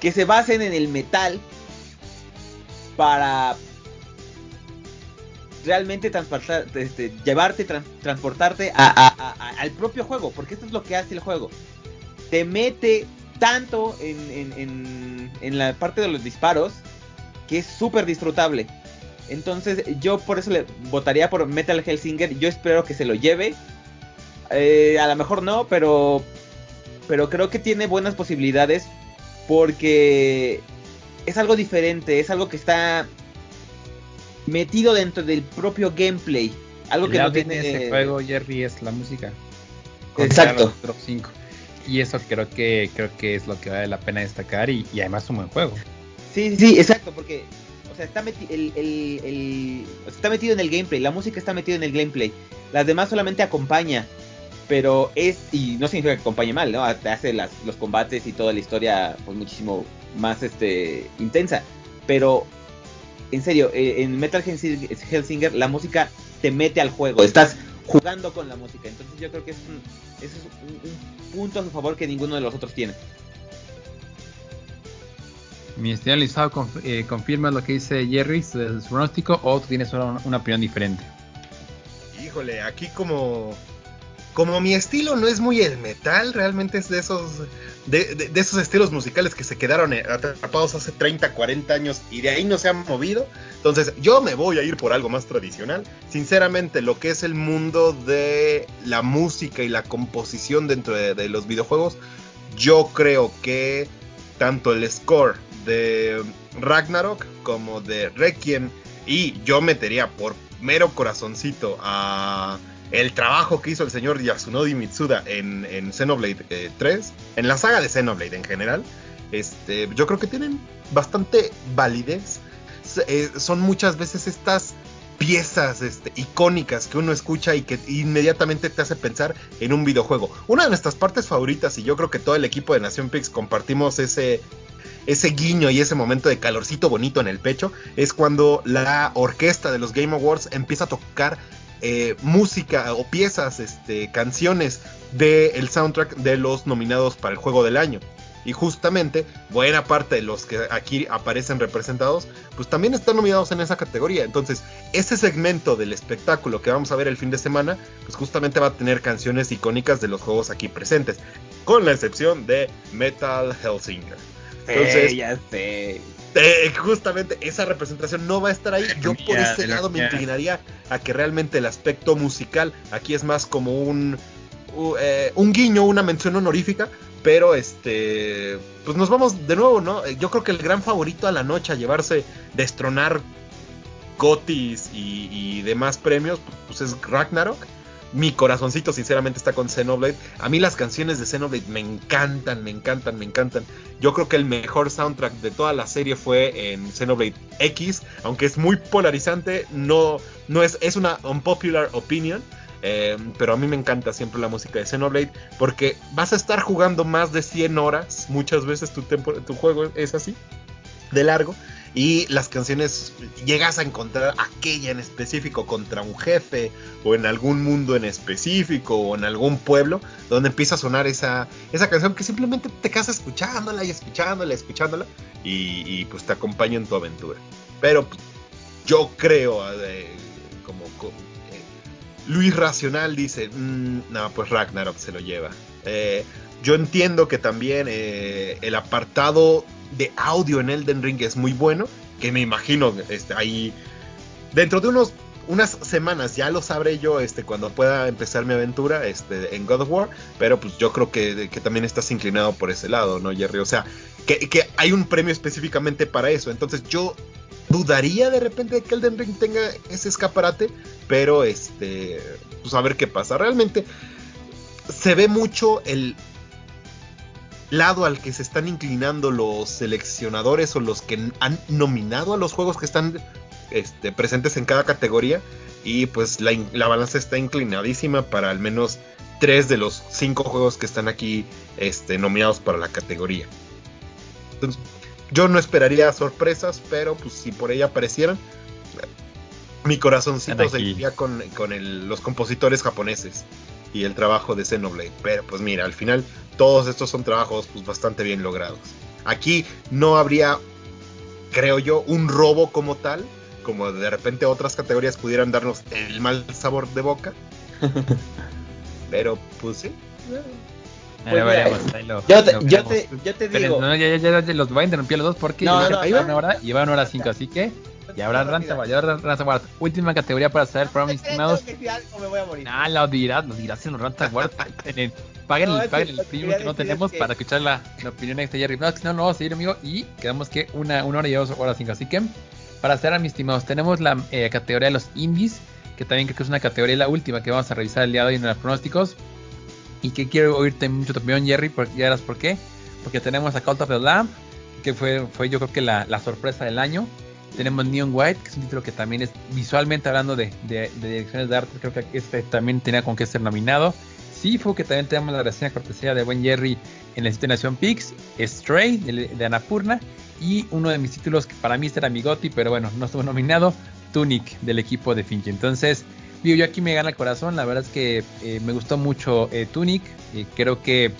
que se basen en el metal para realmente este, llevarte, trans, transportarte al propio juego, porque esto es lo que hace el juego. Te mete tanto en, en, en, en la parte de los disparos que es súper disfrutable. Entonces yo por eso le votaría por Metal Hellsinger. Yo espero que se lo lleve. Eh, a lo mejor no, pero, pero creo que tiene buenas posibilidades porque es algo diferente, es algo que está metido dentro del propio gameplay. Algo que no tiene este juego, Jerry, es la música. Exacto. Contra los top 5. Y eso creo que creo que es lo que vale la pena destacar y, y además un buen juego. Sí, sí, sí, exacto, porque o sea, está, meti el, el, el, está metido en el gameplay, la música está metida en el gameplay. Las demás solamente acompaña, pero es, y no significa que acompañe mal, ¿no? Te hace las, los combates y toda la historia pues muchísimo más este intensa. Pero, en serio, eh, en Metal Hellsinger la música te mete al juego, estás jugando con la música. Entonces yo creo que es un, ese es un, un punto a su favor que ninguno de los otros tiene. Mi estimado Lizado, conf eh, ¿confirma lo que dice Jerry, su, su pronóstico, o tú tienes una, una, opinión diferente? Híjole, aquí como, como mi estilo no es muy el metal, realmente es de esos, de, de, esos estilos musicales que se quedaron atrapados hace 30, 40 años y de ahí no se han movido. Entonces yo me voy a ir por algo más tradicional. Sinceramente, lo que es el mundo de la música y la composición dentro de, de los videojuegos, yo creo que tanto el score de Ragnarok como de Requiem y yo metería por mero corazoncito a el trabajo que hizo el señor Yasunori Mitsuda en, en Xenoblade eh, 3, en la saga de Xenoblade en general, este, yo creo que tienen bastante validez. Eh, son muchas veces estas piezas este, icónicas que uno escucha y que inmediatamente te hace pensar en un videojuego. Una de nuestras partes favoritas, y yo creo que todo el equipo de Nación Pix compartimos ese, ese guiño y ese momento de calorcito bonito en el pecho, es cuando la orquesta de los Game Awards empieza a tocar eh, música o piezas, este, canciones del de soundtrack de los nominados para el juego del año. Y justamente buena parte de los que aquí aparecen representados, pues también están nominados en esa categoría. Entonces, ese segmento del espectáculo que vamos a ver el fin de semana, pues justamente va a tener canciones icónicas de los juegos aquí presentes, con la excepción de Metal Hellsinger. Entonces, sí, ya sé. Eh, justamente esa representación no va a estar ahí. Yo por ese lado me inclinaría a que realmente el aspecto musical aquí es más como un, uh, eh, un guiño, una mención honorífica. Pero este, pues nos vamos de nuevo, ¿no? Yo creo que el gran favorito a la noche a llevarse, destronar Gotis y, y demás premios, pues es Ragnarok mi corazoncito sinceramente está con Xenoblade. A mí las canciones de Xenoblade me encantan, me encantan, me encantan. Yo creo que el mejor soundtrack de toda la serie fue en Xenoblade X, aunque es muy polarizante, no, no es, es una unpopular opinion. Eh, pero a mí me encanta siempre la música de Xenoblade porque vas a estar jugando más de 100 horas, muchas veces tu, tu juego es así, de largo, y las canciones llegas a encontrar aquella en específico contra un jefe o en algún mundo en específico o en algún pueblo donde empieza a sonar esa, esa canción que simplemente te quedas escuchándola y escuchándola y escuchándola y, pues te acompaña en tu aventura. Pero pues, yo creo, eh, como, eh, Luis Racional dice, mmm, no, pues Ragnarok se lo lleva. Eh, yo entiendo que también el apartado de audio en Elden Ring es muy bueno, que me imagino este, ahí dentro de unos unas semanas, ya lo sabré yo este, cuando pueda empezar mi aventura este, en God of War, pero pues yo creo que, que también estás inclinado por ese lado, ¿no, Jerry? O sea, que, que, hay un premio específicamente para eso, entonces yo dudaría de repente de que Elden Ring tenga ese escaparate, pero este, pues a ver qué pasa. Realmente se ve mucho el lado al que se están inclinando los seleccionadores o los que han nominado a los juegos que están este, presentes en cada categoría. Y pues la, la, balanza está inclinadísima para al menos tres de los cinco juegos que están aquí este, nominados para la categoría. Entonces, yo no esperaría sorpresas, pero pues si por ella aparecieran, mi corazoncito se iría con, con el, los compositores japoneses y el trabajo de Xenoblade. Pero pues mira, al final todos estos son trabajos pues bastante bien logrados. Aquí no habría, creo yo, un robo como tal, como de repente otras categorías pudieran darnos el mal sabor de boca. [LAUGHS] Pero pues sí. Pues yo, te, yo, te, yo te digo. no, ya, ya, ya, los voy a interrumpir los dos porque no, no, no, una hora y van una hora cinco, así que. Y ahora Ransomware, última categoría para saber para mis estimados. Ah, lo dirás, lo dirás en los Ransomware. [LAUGHS] paguen el, paguen el premium que no tenemos para escuchar la, la opinión de Jerry. No, no, no seguir, amigo. Y quedamos que una, una hora y dos horas cinco. Así que, para a mis estimados, tenemos la eh, categoría de los indies, que también creo que es una categoría la última que vamos a revisar el día de hoy en los pronósticos y que quiero oírte mucho tu opinión, Jerry, porque ya verás por qué. Porque tenemos a Cult of the Lamb, que fue, fue yo creo que la, la, sorpresa del año. Tenemos Neon White, que es un título que también es visualmente hablando de, de, de direcciones de arte, creo que este también tenía con qué ser nominado. Sí, fue que también tenemos la reseña cortesía de buen Jerry en la Nación Pix, Stray de, Anapurna y uno de mis títulos que para mí era mi Goti, pero bueno, no estuvo nominado, Tunic del equipo de Finch. Entonces, yo aquí me gana el corazón. La verdad es que eh, me gustó mucho eh, Tunic. y creo que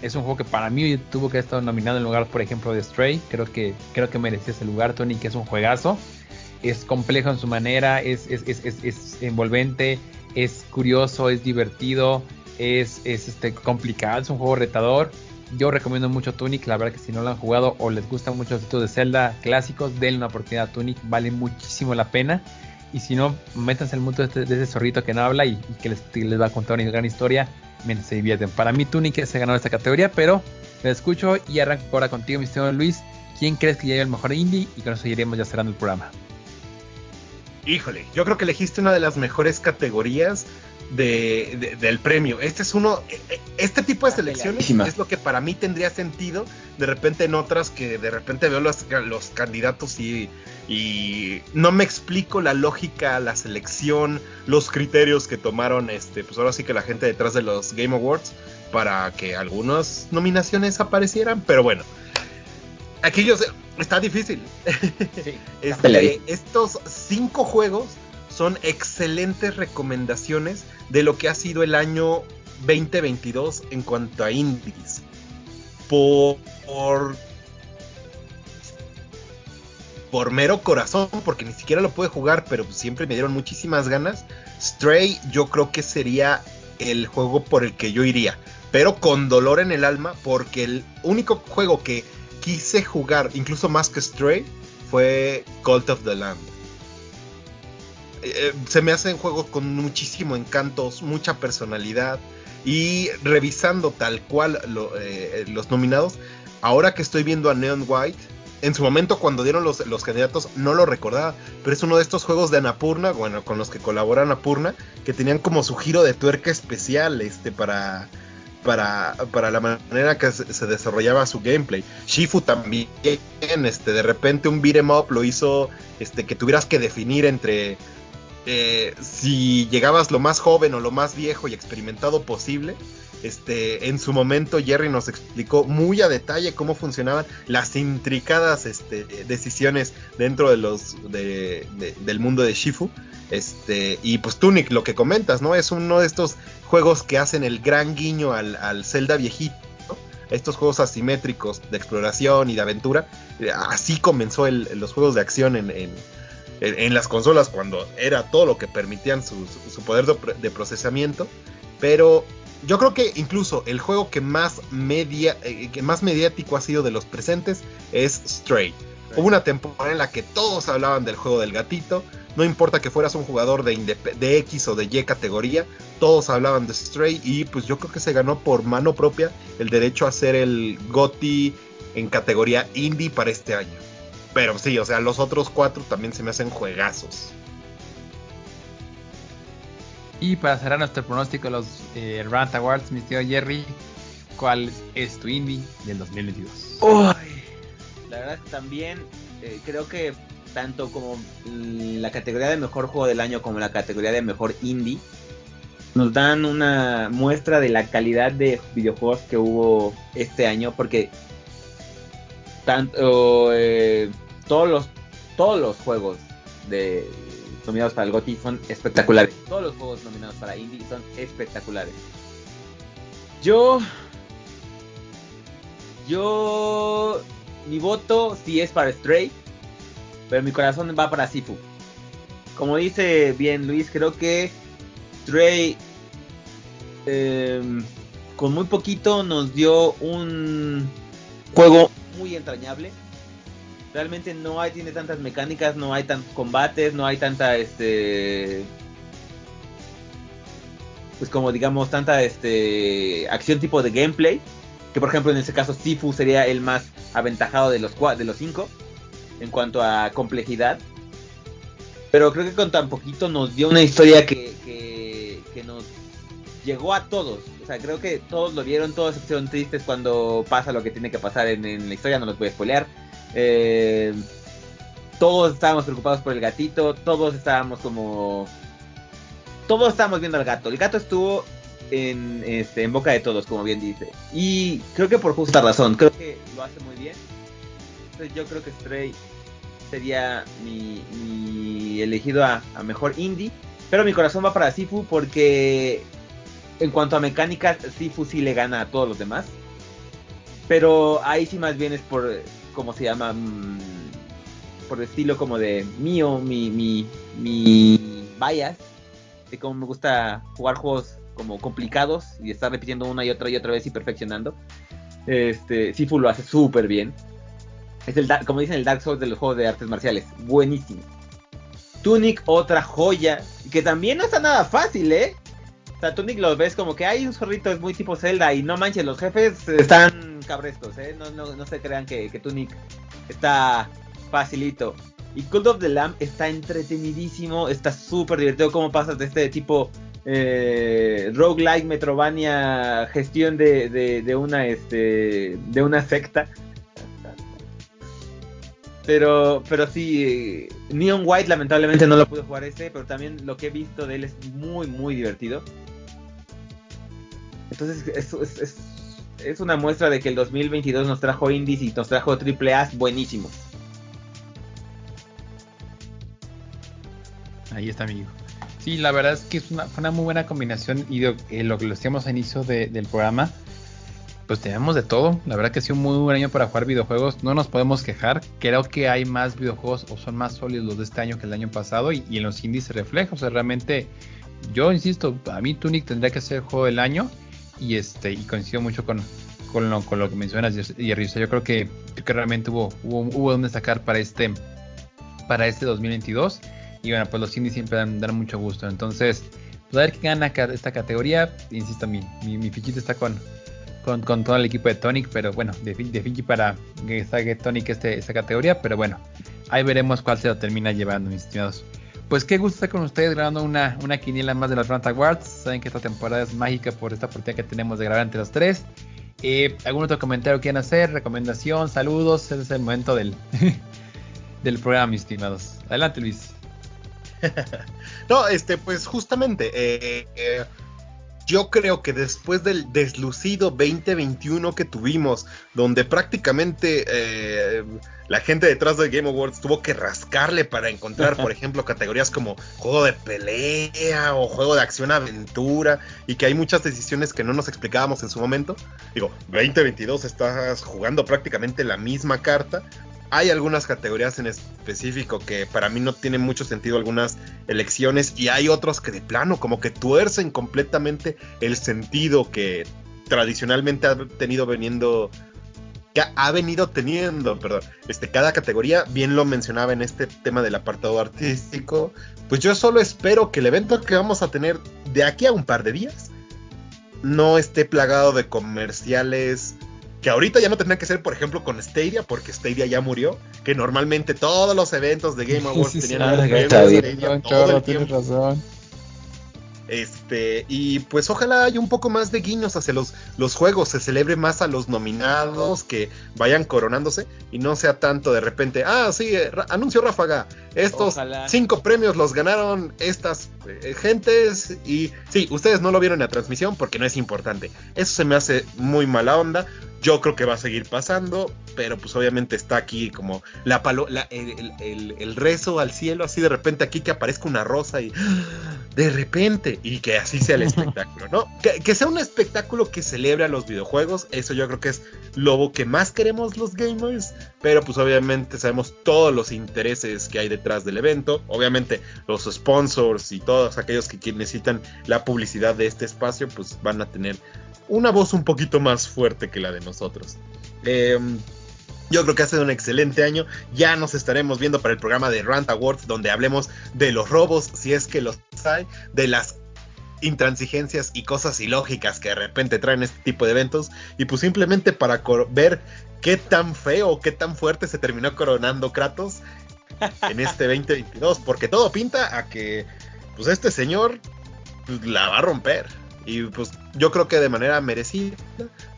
es un juego que para mí tuvo que estar nominado en lugar, por ejemplo, de Stray. Creo que, creo que merecía ese lugar. Tunic es un juegazo. Es complejo en su manera, es envolvente, es curioso, es divertido, es, este, complicado, es un juego retador. Yo recomiendo mucho Tunic, la verdad que si no lo han jugado o les gustan mucho los títulos de Zelda clásicos, denle una oportunidad a Tunic, vale muchísimo la pena. Y si no, métanse el mundo de, ese zorrito que no habla y, que les, va a contar una gran historia mientras se divierten. Para mí, Tunic se ganó esta categoría, pero me escucho y arranco ahora contigo, mi estimado Luis. ¿Quién crees que llegue el mejor indie? Y con eso iremos ya cerrando el programa. Híjole, yo creo que elegiste una de las mejores categorías de, del premio. Este es uno, e, e, este tipo de selecciones es lo que para mí tendría sentido. De repente en otras que de repente veo los, los candidatos y, y no me explico la lógica, la selección, los criterios que tomaron, este, pues ahora sí que la gente detrás de los Game Awards para que algunas nominaciones aparecieran. Pero bueno, aquellos está difícil. [LAUGHS] Este, estos cinco juegos son excelentes recomendaciones de lo que ha sido el año 2022 en cuanto a indies. Por, por, mero corazón, porque ni siquiera lo pude jugar, pero siempre me dieron muchísimas ganas. Stray yo creo que sería el juego por el que yo iría, pero con dolor en el alma, porque el único juego que quise jugar, incluso más que Stray, fue Cult of the Land. Eh, se me hacen juegos con muchísimo encanto, mucha personalidad. Y revisando tal cual eh, los nominados, ahora que estoy viendo a Neon White, en su momento cuando dieron los, los, candidatos no lo recordaba, pero es uno de estos juegos de Anapurna, bueno, con los que colabora Anapurna, que tenían como su giro de tuerca especial este, para, para, para la manera que se, desarrollaba su gameplay. Shifu también, este, de repente un beat'em up lo hizo este, que tuvieras que definir entre eh, si llegabas lo más joven o lo más viejo y experimentado posible. Este, en su momento Jerry nos explicó muy a detalle cómo funcionaban las intricadas este, decisiones dentro de los del mundo de Shifu. Este, y pues Tunic, lo que comentas, ¿no? Es uno de estos juegos que hacen el gran guiño al, al Zelda viejito. Estos juegos asimétricos de exploración y de aventura. Así comenzó los juegos de acción en, las consolas cuando era todo lo que permitían su, poder de, procesamiento. Pero yo creo que incluso el juego que más, media, eh, que más mediático ha sido de los presentes es Stray. Hubo una temporada en la que todos hablaban del juego del gatito, no importa que fueras un jugador de, de X o de Y categoría, todos hablaban de Stray y pues yo creo que se ganó por mano propia el derecho a ser el GOTY en categoría indie para este año. Pero sí, o sea, los otros cuatro también se me hacen juegazos. Y para cerrar nuestro pronóstico de los eh, Rant Awards, mi tío Jerry, ¿cuál es tu indie del 2022? la verdad también eh, creo que tanto como la categoría de mejor juego del año como la categoría de mejor indie nos dan una muestra de la calidad de videojuegos que hubo este año porque tanto eh, todos los todos los juegos de nominados para el GOTY son espectaculares. Todos los juegos nominados para Indie son espectaculares. Yo yo mi voto sí es para Stray, pero mi corazón va para Sifu. Como dice bien Luis, creo que Stray em, con muy poquito nos dio un juego muy entrañable. Realmente no hay, tiene tantas mecánicas, no hay tantos combates, no hay tanta, este, pues como digamos, tanta, este, acción tipo de gameplay. Que por ejemplo en ese caso Sifu sería el más aventajado de los, de los cinco en cuanto a complejidad. Pero creo que con tan poquito nos dio una historia que, que nos llegó a todos. O sea, creo que todos lo vieron, todos se tristes cuando pasa lo que tiene que pasar en, la historia, no los voy a spoilear. Eh, todos estábamos preocupados por el gatito, todos estábamos como... Todos estábamos viendo al gato. El gato estuvo en, este, en boca de todos, como bien dice. Y creo que por justa razón, creo que lo hace muy bien. Entonces yo creo que Stray sería mi, elegido a, a mejor indie. Pero mi corazón va para Sifu porque en cuanto a mecánicas, Sifu sí le gana a todos los demás. Pero ahí sí más bien es por, ¿cómo se llama? Mm, por estilo como de mío, mi, mi, mi bias. De cómo me gusta jugar juegos como complicados y estar repitiendo una y otra y otra vez y perfeccionando. Este, Sifu lo hace súper bien. Es el, como dicen, el Dark Souls de los juegos de artes marciales. Buenísimo. Tunic, otra joya. Que también no está nada fácil, ¿eh? sea, Tunic lo ves como que hay un zorrito, es muy tipo Zelda y no manches, los jefes están cabrestos, ¿eh? No, no, no se crean que, que Tunic está facilito. Y Cult of the Lamb está entretenidísimo, está súper divertido cómo pasas de este tipo eh, roguelike, Metrovania, gestión de, de, una este de una secta. Pero, pero sí, Neon White lamentablemente no lo pude jugar ese, pero también lo que he visto de él es muy, muy divertido. Entonces es, es, una muestra de que el 2022 nos trajo indies y nos trajo triple A buenísimos. Ahí está, amigo. Sí, la verdad es que es una, fue una muy buena combinación y lo, que lo decíamos a inicio del programa, pues tenemos de todo. La verdad que ha sido un muy buen año para jugar videojuegos. No nos podemos quejar. Creo que hay más videojuegos o son más sólidos los de este año que el año pasado y, y en los indies se refleja. O sea, realmente, yo insisto, a mí Tunic tendría que ser el juego del año y este y coincido mucho con, con, lo, con lo que mencionas Jerry. yo creo que, que realmente hubo, hubo, hubo donde sacar para este para este 2022 y bueno pues los indies siempre dan, mucho gusto entonces pues a ver quién gana esta categoría insisto mi, mi, mi fichita está con, con, con, todo el equipo de Tonic pero bueno de, de para que salga Tonic este, esta categoría pero bueno ahí veremos cuál se lo termina llevando mis estimados pues qué gusto estar con ustedes grabando una, una quiniela más de las Rant Awards. Saben que esta temporada es mágica por esta oportunidad que tenemos de grabar entre los tres. Eh, ¿Algún otro comentario quieren hacer? ¿Recomendación? ¿Saludos? Ese es el momento del, [LAUGHS] del programa, mis estimados. Adelante, Luis. [LAUGHS] no, este, pues justamente, eh, eh, yo creo que después del deslucido 2021 que tuvimos, donde prácticamente la gente detrás de Game Awards tuvo que rascarle para encontrar, por [LAUGHS] ejemplo, categorías como juego de pelea o juego de acción-aventura y que hay muchas decisiones que no nos explicábamos en su momento. Digo, 2022 estás jugando prácticamente la misma carta. Hay algunas categorías en específico que para mí no tienen mucho sentido algunas elecciones y hay otros que de plano como que tuercen completamente el sentido que tradicionalmente ha tenido veniendo que ha venido teniendo, perdón, este, cada categoría, bien lo mencionaba en este tema del apartado artístico, pues yo solo espero que el evento que vamos a tener de aquí a un par de días no esté plagado de comerciales que ahorita ya no tendrían que ser, por ejemplo, con Stadia, porque Stadia ya murió, que normalmente todos los eventos de Game [LAUGHS] Awards tenían ah, todo el tiempo. razón. Este, y pues ojalá haya un poco más de guiños hacia los, los juegos, se celebre más a los nominados, que vayan coronándose y no sea tanto de repente, ah, sí, eh, anuncio Ráfaga, estos cinco premios los ganaron estas eh, gentes y sí, ustedes no lo vieron en la transmisión porque no es importante. Eso se me hace muy mala onda. Yo creo que va a seguir pasando, pero pues obviamente está aquí como la palo el, rezo al cielo, así de repente aquí que aparezca una rosa y de repente, y que así sea el [LAUGHS] espectáculo, ¿no? Que, sea un espectáculo que celebre a los videojuegos, eso yo creo que es lo que más queremos los gamers, pero pues obviamente sabemos todos los intereses que hay detrás del evento, obviamente los sponsors y todos aquellos que necesitan la publicidad de este espacio, pues van a tener una voz un poquito más fuerte que la de nosotros. Em, yo creo que ha sido un excelente año. Ya nos estaremos viendo para el programa de Rant Awards, donde hablemos de los robos, si es que los hay, de las intransigencias y cosas ilógicas que de repente traen este tipo de eventos. Y pues simplemente para ver qué tan feo, qué tan fuerte se terminó coronando Kratos en este 2022. Porque todo pinta a que pues este señor pues, la va a romper. Y pues yo creo que de manera merecida,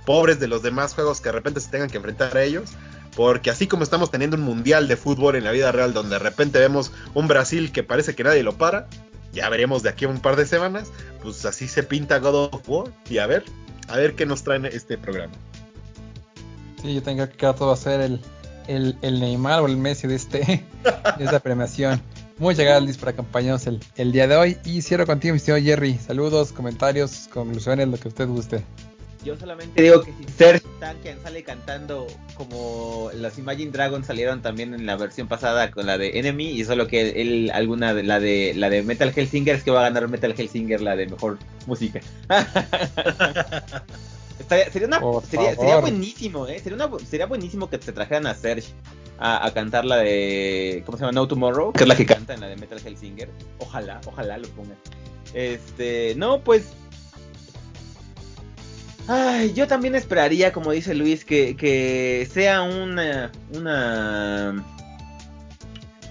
pobres de los demás juegos que de repente se tengan que enfrentar a ellos, porque así como estamos teniendo un mundial de fútbol en la vida real donde de repente vemos un Brasil que parece que nadie lo para, ya veremos de aquí a un par de semanas, pues así se pinta God of War y a ver, a ver qué nos trae este programa. Sí, yo tengo que todo va a ser el, el, Neymar o el Messi de, este, [LAUGHS] de esta premiación. Muchas gracias por acompañarnos el, el, día de hoy. Y cierro contigo, mi señor Jerry. Saludos, comentarios, conclusiones, lo que usted guste. Yo solamente digo que si Serge Tankian sale cantando como las Imagine Dragons salieron también en la versión pasada con la de Enemy y solo que él alguna de la de la de Metal Hellsinger es que va a ganar Metal Hellsinger la de mejor música. [LAUGHS] sería, una, sería, sería, buenísimo, ¿eh? Sería, una, sería buenísimo que te trajeran a Serge a, cantar la de. ¿Cómo se llama? No Tomorrow, que es la que canta en la de Metal Hellsinger. Ojalá, ojalá lo pongan. Este, no, pues. Ay, yo también esperaría, como dice Luis, que, que sea una. Una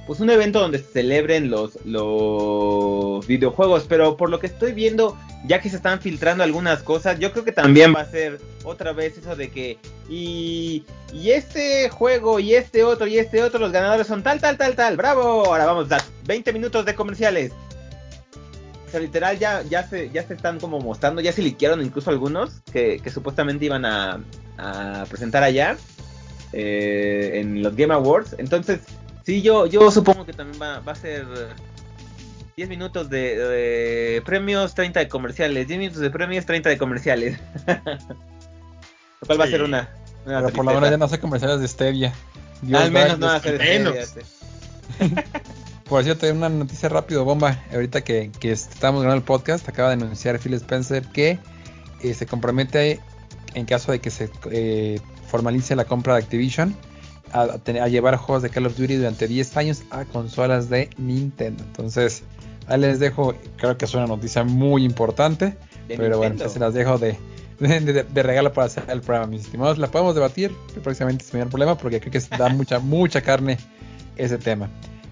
pues un evento donde se celebren los, los videojuegos, pero por lo que estoy viendo, ya que se están filtrando algunas cosas, yo creo que también va a ser otra vez eso de que y, y este juego y este otro y este otro, los ganadores son tal, tal, tal, tal, bravo, ahora vamos a dar 20 minutos de comerciales. O sea, literal ya, ya, se, ya se están como mostrando, ya se liquearon incluso algunos que, que supuestamente iban a, a presentar allá eh, en los Game Awards. Entonces, Sí, yo, yo supongo que también va, a ser 10 minutos de, premios, 30 de comerciales. 10 minutos de premios, 30 de comerciales. Lo cual va a ser una. Pero por la hora ya no hace comerciales de Stevia. Al menos no va a Stevia. [LAUGHS] por cierto, hay una noticia rápido, bomba. Ahorita que, que estamos grabando el podcast, acaba de anunciar Phil Spencer que eh, se compromete en caso de que se eh, formalice la compra de Activision a, llevar juegos de Call of Duty durante 10 años a consolas de Nintendo. Entonces, ahí les dejo, creo que es una noticia muy importante, pero bueno, se las dejo de, de, regalo para hacer el programa, mis estimados. La podemos debatir próximamente sin ningún problema, porque creo que da mucha, mucha carne ese tema.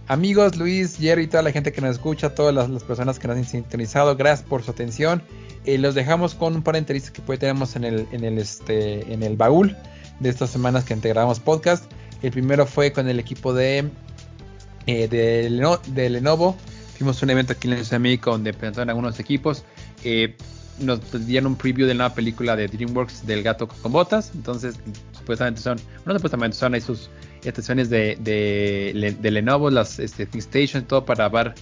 Amigos, Luis, Jerry y toda la gente que nos escucha, todas las, personas que nos han sintonizado, gracias por su atención. Eh, los dejamos con un par de entrevistas que tenemos en el, en el, este, en el baúl de estas semanas que integramos podcast. El primero fue con el equipo de, eh, de, Lenovo. Fuimos un evento aquí en la Ciudad de México donde presentaron algunos equipos. Eh, nos dieron un preview de la nueva película de DreamWorks del gato con botas. Entonces, supuestamente son, no supuestamente son ahí sus estaciones de, de, Lenovo, las este, Station, todo para ver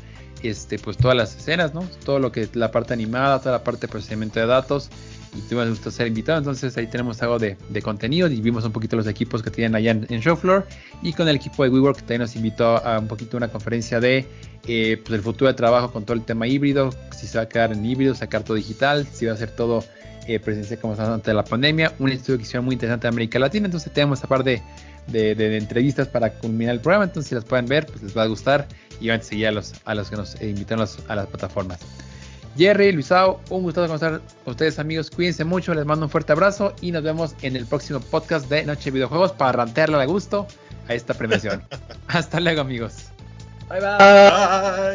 este, pues todas las escenas, ¿no? Todo lo que la parte animada, toda la parte de procesamiento de datos y tuvimos gusto ser invitado. Entonces ahí tenemos algo de, contenido y vimos un poquito los equipos que tienen allá en, en Showfloor. Y con el equipo de WeWork también nos invitó a un poquito una conferencia de eh, pues el futuro de trabajo con todo el tema híbrido, si se va a quedar en híbrido, sacar todo digital, si va a ser todo eh, presencial como estamos ante la pandemia, un estudio que hicieron muy interesante de América Latina, entonces tenemos aparte de, de, entrevistas para culminar el programa, entonces si las pueden ver, pues les va a gustar y van a seguir a los, a los que nos invitaron a las plataformas. Jerry, Luisao, un gusto conocer con ustedes amigos, cuídense mucho, les mando un fuerte abrazo y nos vemos en el próximo podcast de Noche de Videojuegos para rantearle a gusto a esta premiación. [LAUGHS] Hasta luego amigos. Bye bye.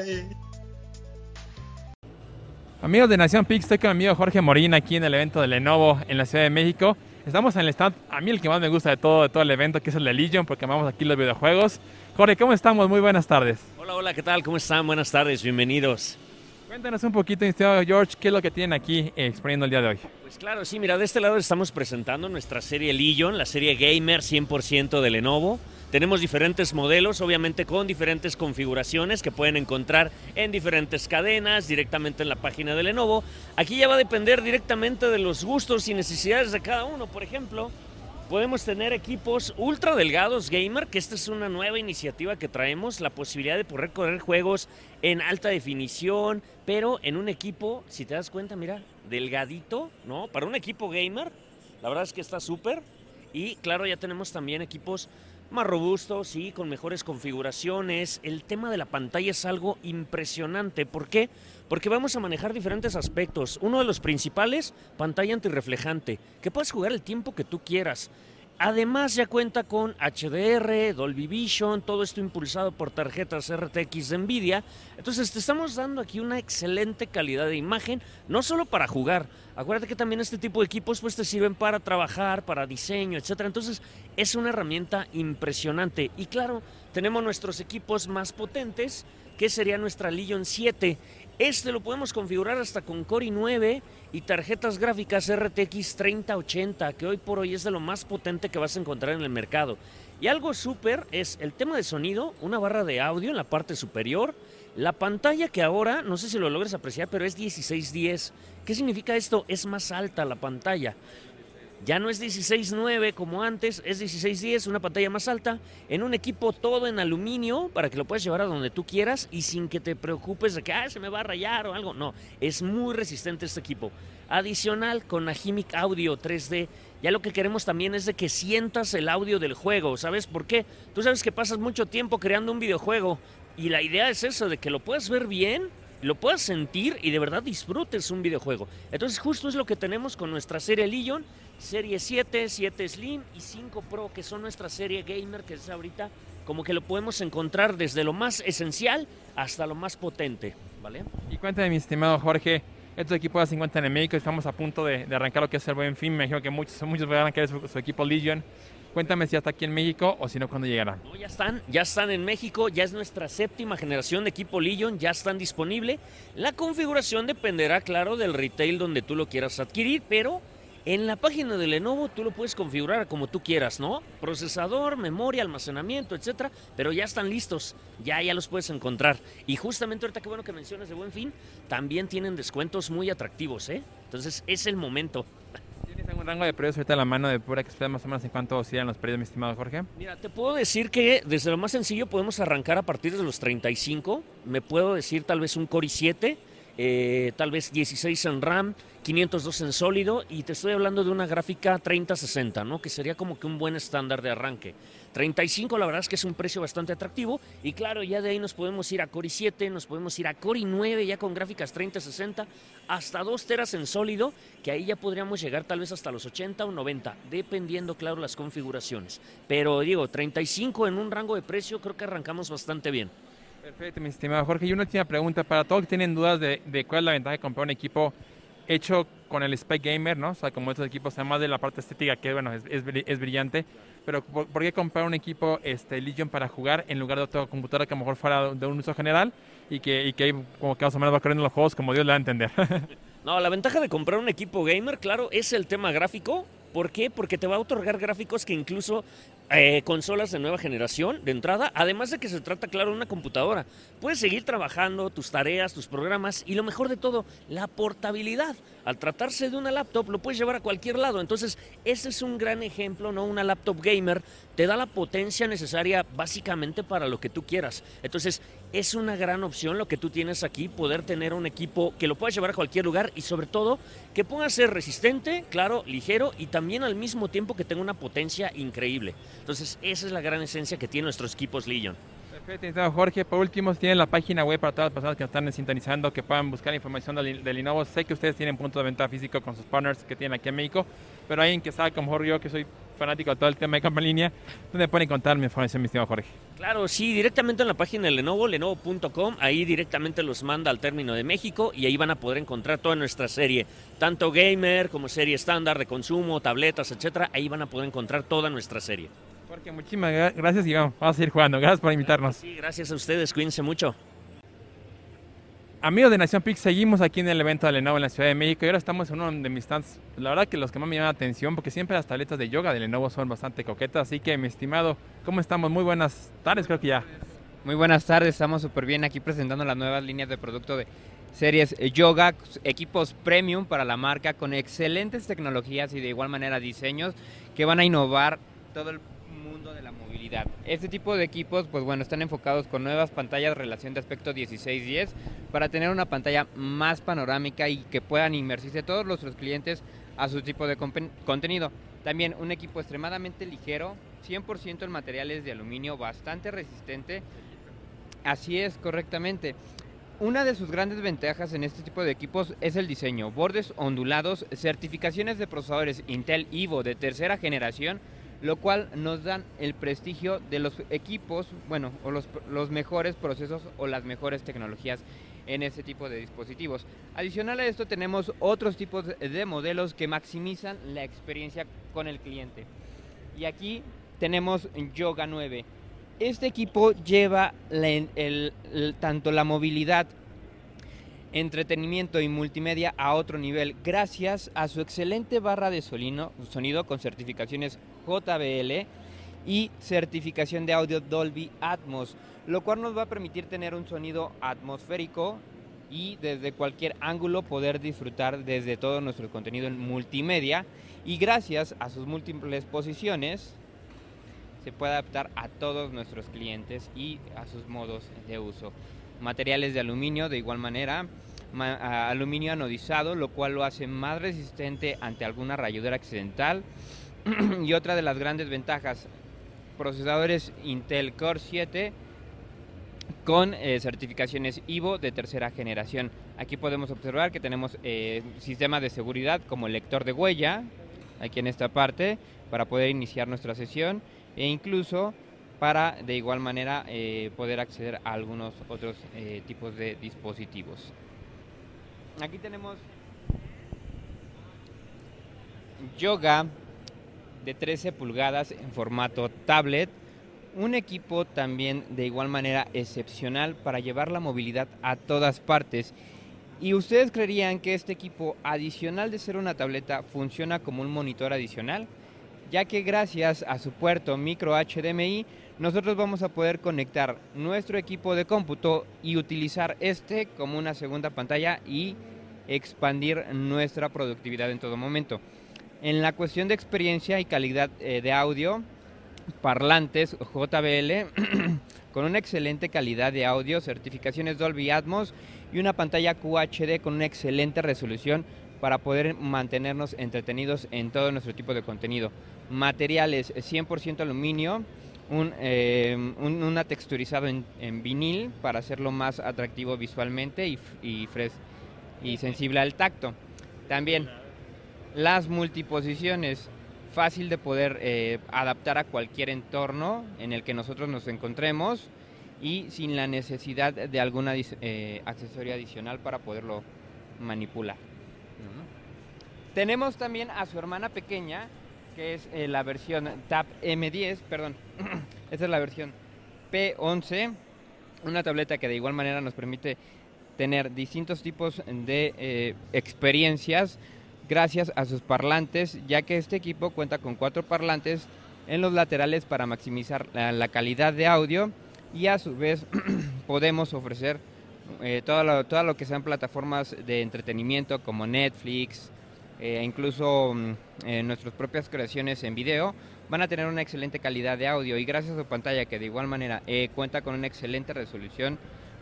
bye. Amigos de Nación Pix, estoy con mi amigo Jorge Morín aquí en el evento de Lenovo en la Ciudad de México. Estamos en el stand, a mí el que más me gusta de todo, de todo el evento, que es el de Legion, porque amamos aquí los videojuegos. Jorge, ¿cómo estamos? Muy buenas tardes. Hola, hola, ¿qué tal? ¿Cómo están? Buenas tardes, bienvenidos. Cuéntanos un poquito, George, qué es lo que tienen aquí exponiendo el día de hoy. Pues claro, sí, mira, de este lado estamos presentando nuestra serie Legion, la serie gamer 100% de Lenovo. Tenemos diferentes modelos, obviamente con diferentes configuraciones que pueden encontrar en diferentes cadenas, directamente en la página de Lenovo. Aquí ya va a depender directamente de los gustos y necesidades de cada uno. Por ejemplo, podemos tener equipos ultra delgados gamer, que esta es una nueva iniciativa que traemos, la posibilidad de poder correr juegos en alta definición, pero en un equipo, si te das cuenta, mira, delgadito, ¿no? Para un equipo gamer, la verdad es que está súper. Y claro, ya tenemos también equipos más robustos y con mejores configuraciones. El tema de la pantalla es algo impresionante. ¿Por qué? Porque vamos a manejar diferentes aspectos. Uno de los principales, pantalla antirreflejante, que puedes jugar el tiempo que tú quieras. Además ya cuenta con HDR, Dolby Vision, todo esto impulsado por tarjetas RTX de Nvidia. Entonces te estamos dando aquí una excelente calidad de imagen, no solo para jugar. Acuérdate que también este tipo de equipos pues te sirven para trabajar, para diseño, etc. Entonces es una herramienta impresionante. Y claro, tenemos nuestros equipos más potentes, que sería nuestra Legion 7. Este lo podemos configurar hasta con Core i9 y tarjetas gráficas RTX 3080, que hoy por hoy es de lo más potente que vas a encontrar en el mercado. Y algo súper es el tema de sonido, una barra de audio en la parte superior, la pantalla que ahora, no sé si lo logres apreciar, pero es 1610. ¿Qué significa esto? Es más alta la pantalla. Ya no es 16.9 como antes, es 16.10, una pantalla más alta, en un equipo todo en aluminio para que lo puedas llevar a donde tú quieras y sin que te preocupes de que se me va a rayar o algo. No, es muy resistente este equipo. Adicional con Agimic Audio 3D, ya lo que queremos también es de que sientas el audio del juego, ¿sabes por qué? Tú sabes que pasas mucho tiempo creando un videojuego y la idea es eso, de que lo puedas ver bien lo puedas sentir y de verdad disfrutes un videojuego. Entonces justo es lo que tenemos con nuestra serie Legion, serie 7, 7 Slim y 5 Pro, que son nuestra serie gamer, que es ahorita como que lo podemos encontrar desde lo más esencial hasta lo más potente, ¿vale? Y cuéntame, mi estimado Jorge, estos equipos de 50 en México, estamos a punto de, arrancar lo que es el buen fin, me imagino que muchos, muchos van a querer su, su equipo Legion. Cuéntame si ya está aquí en México o si no, ¿cuándo llegará? No, ya están, ya están en México, ya es nuestra séptima generación de equipo Legion, ya están disponible. La configuración dependerá, claro, del retail donde tú lo quieras adquirir, pero en la página de Lenovo tú lo puedes configurar como tú quieras, ¿no? Procesador, memoria, almacenamiento, etcétera, pero ya están listos, ya ya los puedes encontrar. Y justamente ahorita que bueno que mencionas de Buen Fin, también tienen descuentos muy atractivos, ¿eh? Entonces es el momento. ¿Tienes un rango de precios ahorita a la mano de pura que esté más o menos en cuánto oscilan los precios, mi estimado Jorge? Mira, te puedo decir que desde lo más sencillo podemos arrancar a partir de los 35. Me puedo decir tal vez un Core i7, eh, tal vez 16 en RAM, 502 en sólido y te estoy hablando de una gráfica 3060, ¿no? Que sería como que un buen estándar de arranque. 35 la verdad es que es un precio bastante atractivo y claro, ya de ahí nos podemos ir a Core i7, nos podemos ir a Core i9 ya con gráficas 3060 hasta 2 teras en sólido, que ahí ya podríamos llegar tal vez hasta los 80 o 90, dependiendo claro las configuraciones. Pero digo, 35 en un rango de precio creo que arrancamos bastante bien. Perfecto, mi estimado Jorge. Y una última pregunta para todos que tienen dudas de, cuál es la ventaja de comprar un equipo hecho con el Spec Gamer, ¿no? O sea, como estos equipos, además de la parte estética que, bueno, es, es, brillante, pero ¿por, qué comprar un equipo este, Legion para jugar en lugar de otra computadora que a lo mejor fuera de un uso general y que, y que como que más o menos va corriendo los juegos como Dios le va a entender? [LAUGHS] no, la ventaja de comprar un equipo gamer, claro, es el tema gráfico. ¿Por qué? Porque te va a otorgar gráficos que incluso eh, consolas de nueva generación de entrada, además de que se trata, claro, de una computadora. Puedes seguir trabajando tus tareas, tus programas y lo mejor de todo, la portabilidad. Al tratarse de una laptop, lo puedes llevar a cualquier lado. Entonces, ese es un gran ejemplo, ¿no? Una laptop gamer te da la potencia necesaria básicamente para lo que tú quieras. Entonces, es una gran opción lo que tú tienes aquí, poder tener un equipo que lo puedas llevar a cualquier lugar y sobre todo que pueda ser resistente, claro, ligero y también al mismo tiempo que tenga una potencia increíble. Entonces, esa es la gran esencia que tienen nuestros equipos Legion. Perfecto, Jorge. Por último, tienen la página web para todas las personas que nos están sintonizando, que puedan buscar información del, del Lenovo. Sé que ustedes tienen punto de venta físico con sus partners que tienen aquí en México, pero alguien que sabe como Jorge yo, que soy fanático de todo el tema de campo en línea, ¿dónde pueden encontrar mi información, mi estimado Jorge? Claro, sí, directamente en la página de Lenovo, lenovo.com, ahí directamente los manda al término de México y ahí van a poder encontrar toda nuestra serie, tanto gamer como serie estándar de consumo, tabletas, etcétera, ahí van a poder encontrar toda nuestra serie. Jorge, muchísimas gracias y vamos, vamos a seguir jugando. Gracias por invitarnos. Sí, gracias a ustedes, cuídense mucho. Amigos de Nación Pix, seguimos aquí en el evento de Lenovo en la Ciudad de México y ahora estamos en uno de mis stands, la verdad que los que más me llaman la atención porque siempre las tabletas de yoga de Lenovo son bastante coquetas, así que mi estimado, ¿cómo estamos? Muy buenas tardes, creo que ya. Muy buenas tardes, estamos súper bien aquí presentando las nuevas líneas de producto de series yoga, equipos premium para la marca con excelentes tecnologías y de igual manera diseños que van a innovar todo el Este tipo de equipos, pues bueno, están enfocados con nuevas pantallas relación de aspecto 16-10 para tener una pantalla más panorámica y que puedan inmersirse todos nuestros clientes a su tipo de contenido. También un equipo extremadamente ligero, 100% en materiales de aluminio, bastante resistente. Así es, correctamente. Una de sus grandes ventajas en este tipo de equipos es el diseño, bordes ondulados, certificaciones de procesadores Intel Evo de tercera generación, lo cual nos dan el prestigio de los equipos, bueno, o los, los mejores procesos o las mejores tecnologías en este tipo de dispositivos. Adicional a esto tenemos otros tipos de modelos que maximizan la experiencia con el cliente. Y aquí tenemos Yoga 9. Este equipo lleva tanto la movilidad entretenimiento y multimedia a otro nivel gracias a su excelente barra de sonido con certificaciones JBL y certificación de audio Dolby Atmos, lo cual nos va a permitir tener un sonido atmosférico y desde cualquier ángulo poder disfrutar desde todo nuestro contenido en multimedia y gracias a sus múltiples posiciones se puede adaptar a todos nuestros clientes y a sus modos de uso. Materiales de aluminio de igual manera, aluminio anodizado, lo cual lo hace más resistente ante alguna rayadura accidental. [CLEARS THROAT] y otra de las grandes ventajas, procesadores Intel Core 7 con eh, certificaciones IVO de tercera generación. Aquí podemos observar que tenemos eh, sistemas de seguridad como el lector de huella, aquí en esta parte, para poder iniciar nuestra sesión e incluso para de igual manera eh, poder acceder a algunos otros tipos de dispositivos. Aquí tenemos Yoga de 13 pulgadas en formato tablet. Un equipo también de igual manera excepcional para llevar la movilidad a todas partes. ¿Y ustedes creerían que este equipo, adicional de ser una tableta, funciona como un monitor adicional? Ya que gracias a su puerto micro HDMI, nosotros vamos a poder conectar nuestro equipo de cómputo y utilizar este como una segunda pantalla y expandir nuestra productividad en todo momento. En la cuestión de experiencia y calidad eh, de audio, parlantes JBL [CLEARS THROAT] con una excelente calidad de audio, certificaciones Dolby Atmos y una pantalla QHD con una excelente resolución para poder mantenernos entretenidos en todo nuestro tipo de contenido. Materiales 100% aluminio, un, eh, una texturizado en, vinil para hacerlo más atractivo visualmente y, y, y sensible al tacto. También las multiposiciones, fácil de poder eh, adaptar a cualquier entorno en el que nosotros nos encontremos y sin la necesidad de alguna eh, accesorio adicional para poderlo manipular. Tenemos también a su hermana pequeña, que es eh, la versión TAP M10, perdón, [CLEARS THROAT] esta es la versión P11, una tableta que de igual manera nos permite tener distintos tipos de eh, experiencias gracias a sus parlantes, ya que este equipo cuenta con cuatro parlantes en los laterales para maximizar la, la calidad de audio y a su vez [CLEARS THROAT] podemos ofrecer eh, todo, lo, que sean plataformas de entretenimiento como Netflix, eh, incluso mm, eh, nuestras propias creaciones en video, van a tener una excelente calidad de audio. Y gracias a su pantalla que de igual manera eh, cuenta con una excelente resolución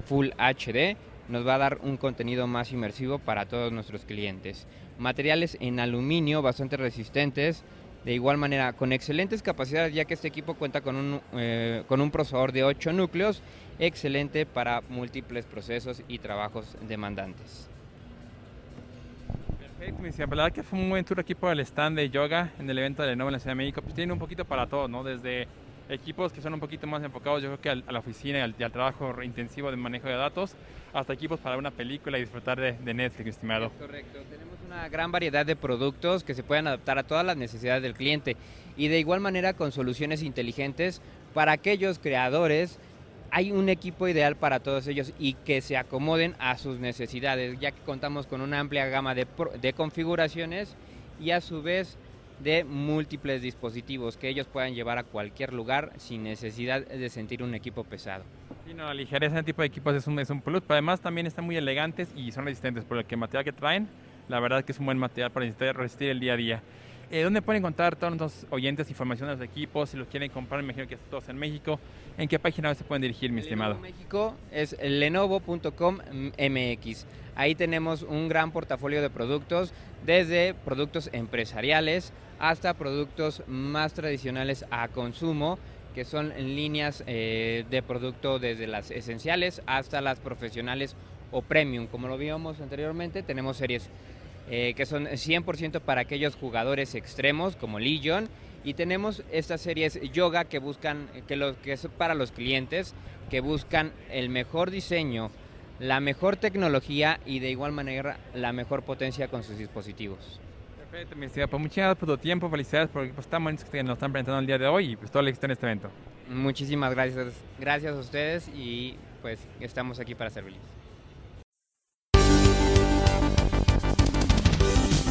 Full HD, nos va a dar un contenido más inmersivo para todos nuestros clientes. Materiales en aluminio bastante resistentes, de igual manera con excelentes capacidades ya que este equipo cuenta con un, eh, con un procesador de 8 núcleos, excelente para múltiples procesos y trabajos demandantes. Perfecto. La verdad que fue un buen tour aquí por el stand de yoga en el evento de Lenovo en la Ciudad de México. Pues tiene un poquito para todo, ¿no? Desde equipos que son un poquito más enfocados, yo creo que a la oficina y al, y al trabajo intensivo de manejo de datos, hasta equipos para una película y disfrutar de, Netflix, estimado. Es correcto, tenemos una gran variedad de productos que se pueden adaptar a todas las necesidades del cliente y de igual manera con soluciones inteligentes para aquellos creadores. Hay un equipo ideal para todos ellos y que se acomoden a sus necesidades, ya que contamos con una amplia gama de, de configuraciones y a su vez de múltiples dispositivos que ellos puedan llevar a cualquier lugar sin necesidad de sentir un equipo pesado. Sí, la ligereza de tipo de equipos es un, es un plus, pero además también están muy elegantes y son resistentes, por el que material que traen, la verdad que es un buen material para resistir el día a día. Eh, ¿Dónde pueden encontrar todos nuestros oyentes información de los equipos? Si los quieren comprar, me imagino que están todos en México. ¿En qué página se pueden dirigir, mi estimado? Lenovo México es lenovo.com.mx. Ahí tenemos un gran portafolio de productos, desde productos empresariales hasta productos más tradicionales a consumo, que son líneas eh, de producto desde las esenciales hasta las profesionales o premium. Como lo vimos anteriormente, tenemos series eh, que son 100% para aquellos jugadores extremos como Legion y tenemos estas series yoga que buscan que lo que es para los clientes que buscan el mejor diseño, la mejor tecnología y de igual manera la mejor potencia con sus dispositivos. Perfecto, mi estimado. Pues muchas gracias por tu tiempo, felicidades por los tan bonitos que nos están presentando el día de hoy y pues todo el éxito en este evento. Muchísimas gracias, gracias a ustedes y pues estamos aquí para servirles.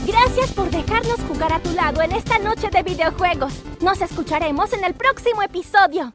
Gracias por dejarnos jugar a tu lado en esta noche de videojuegos. Nos escucharemos en el próximo episodio.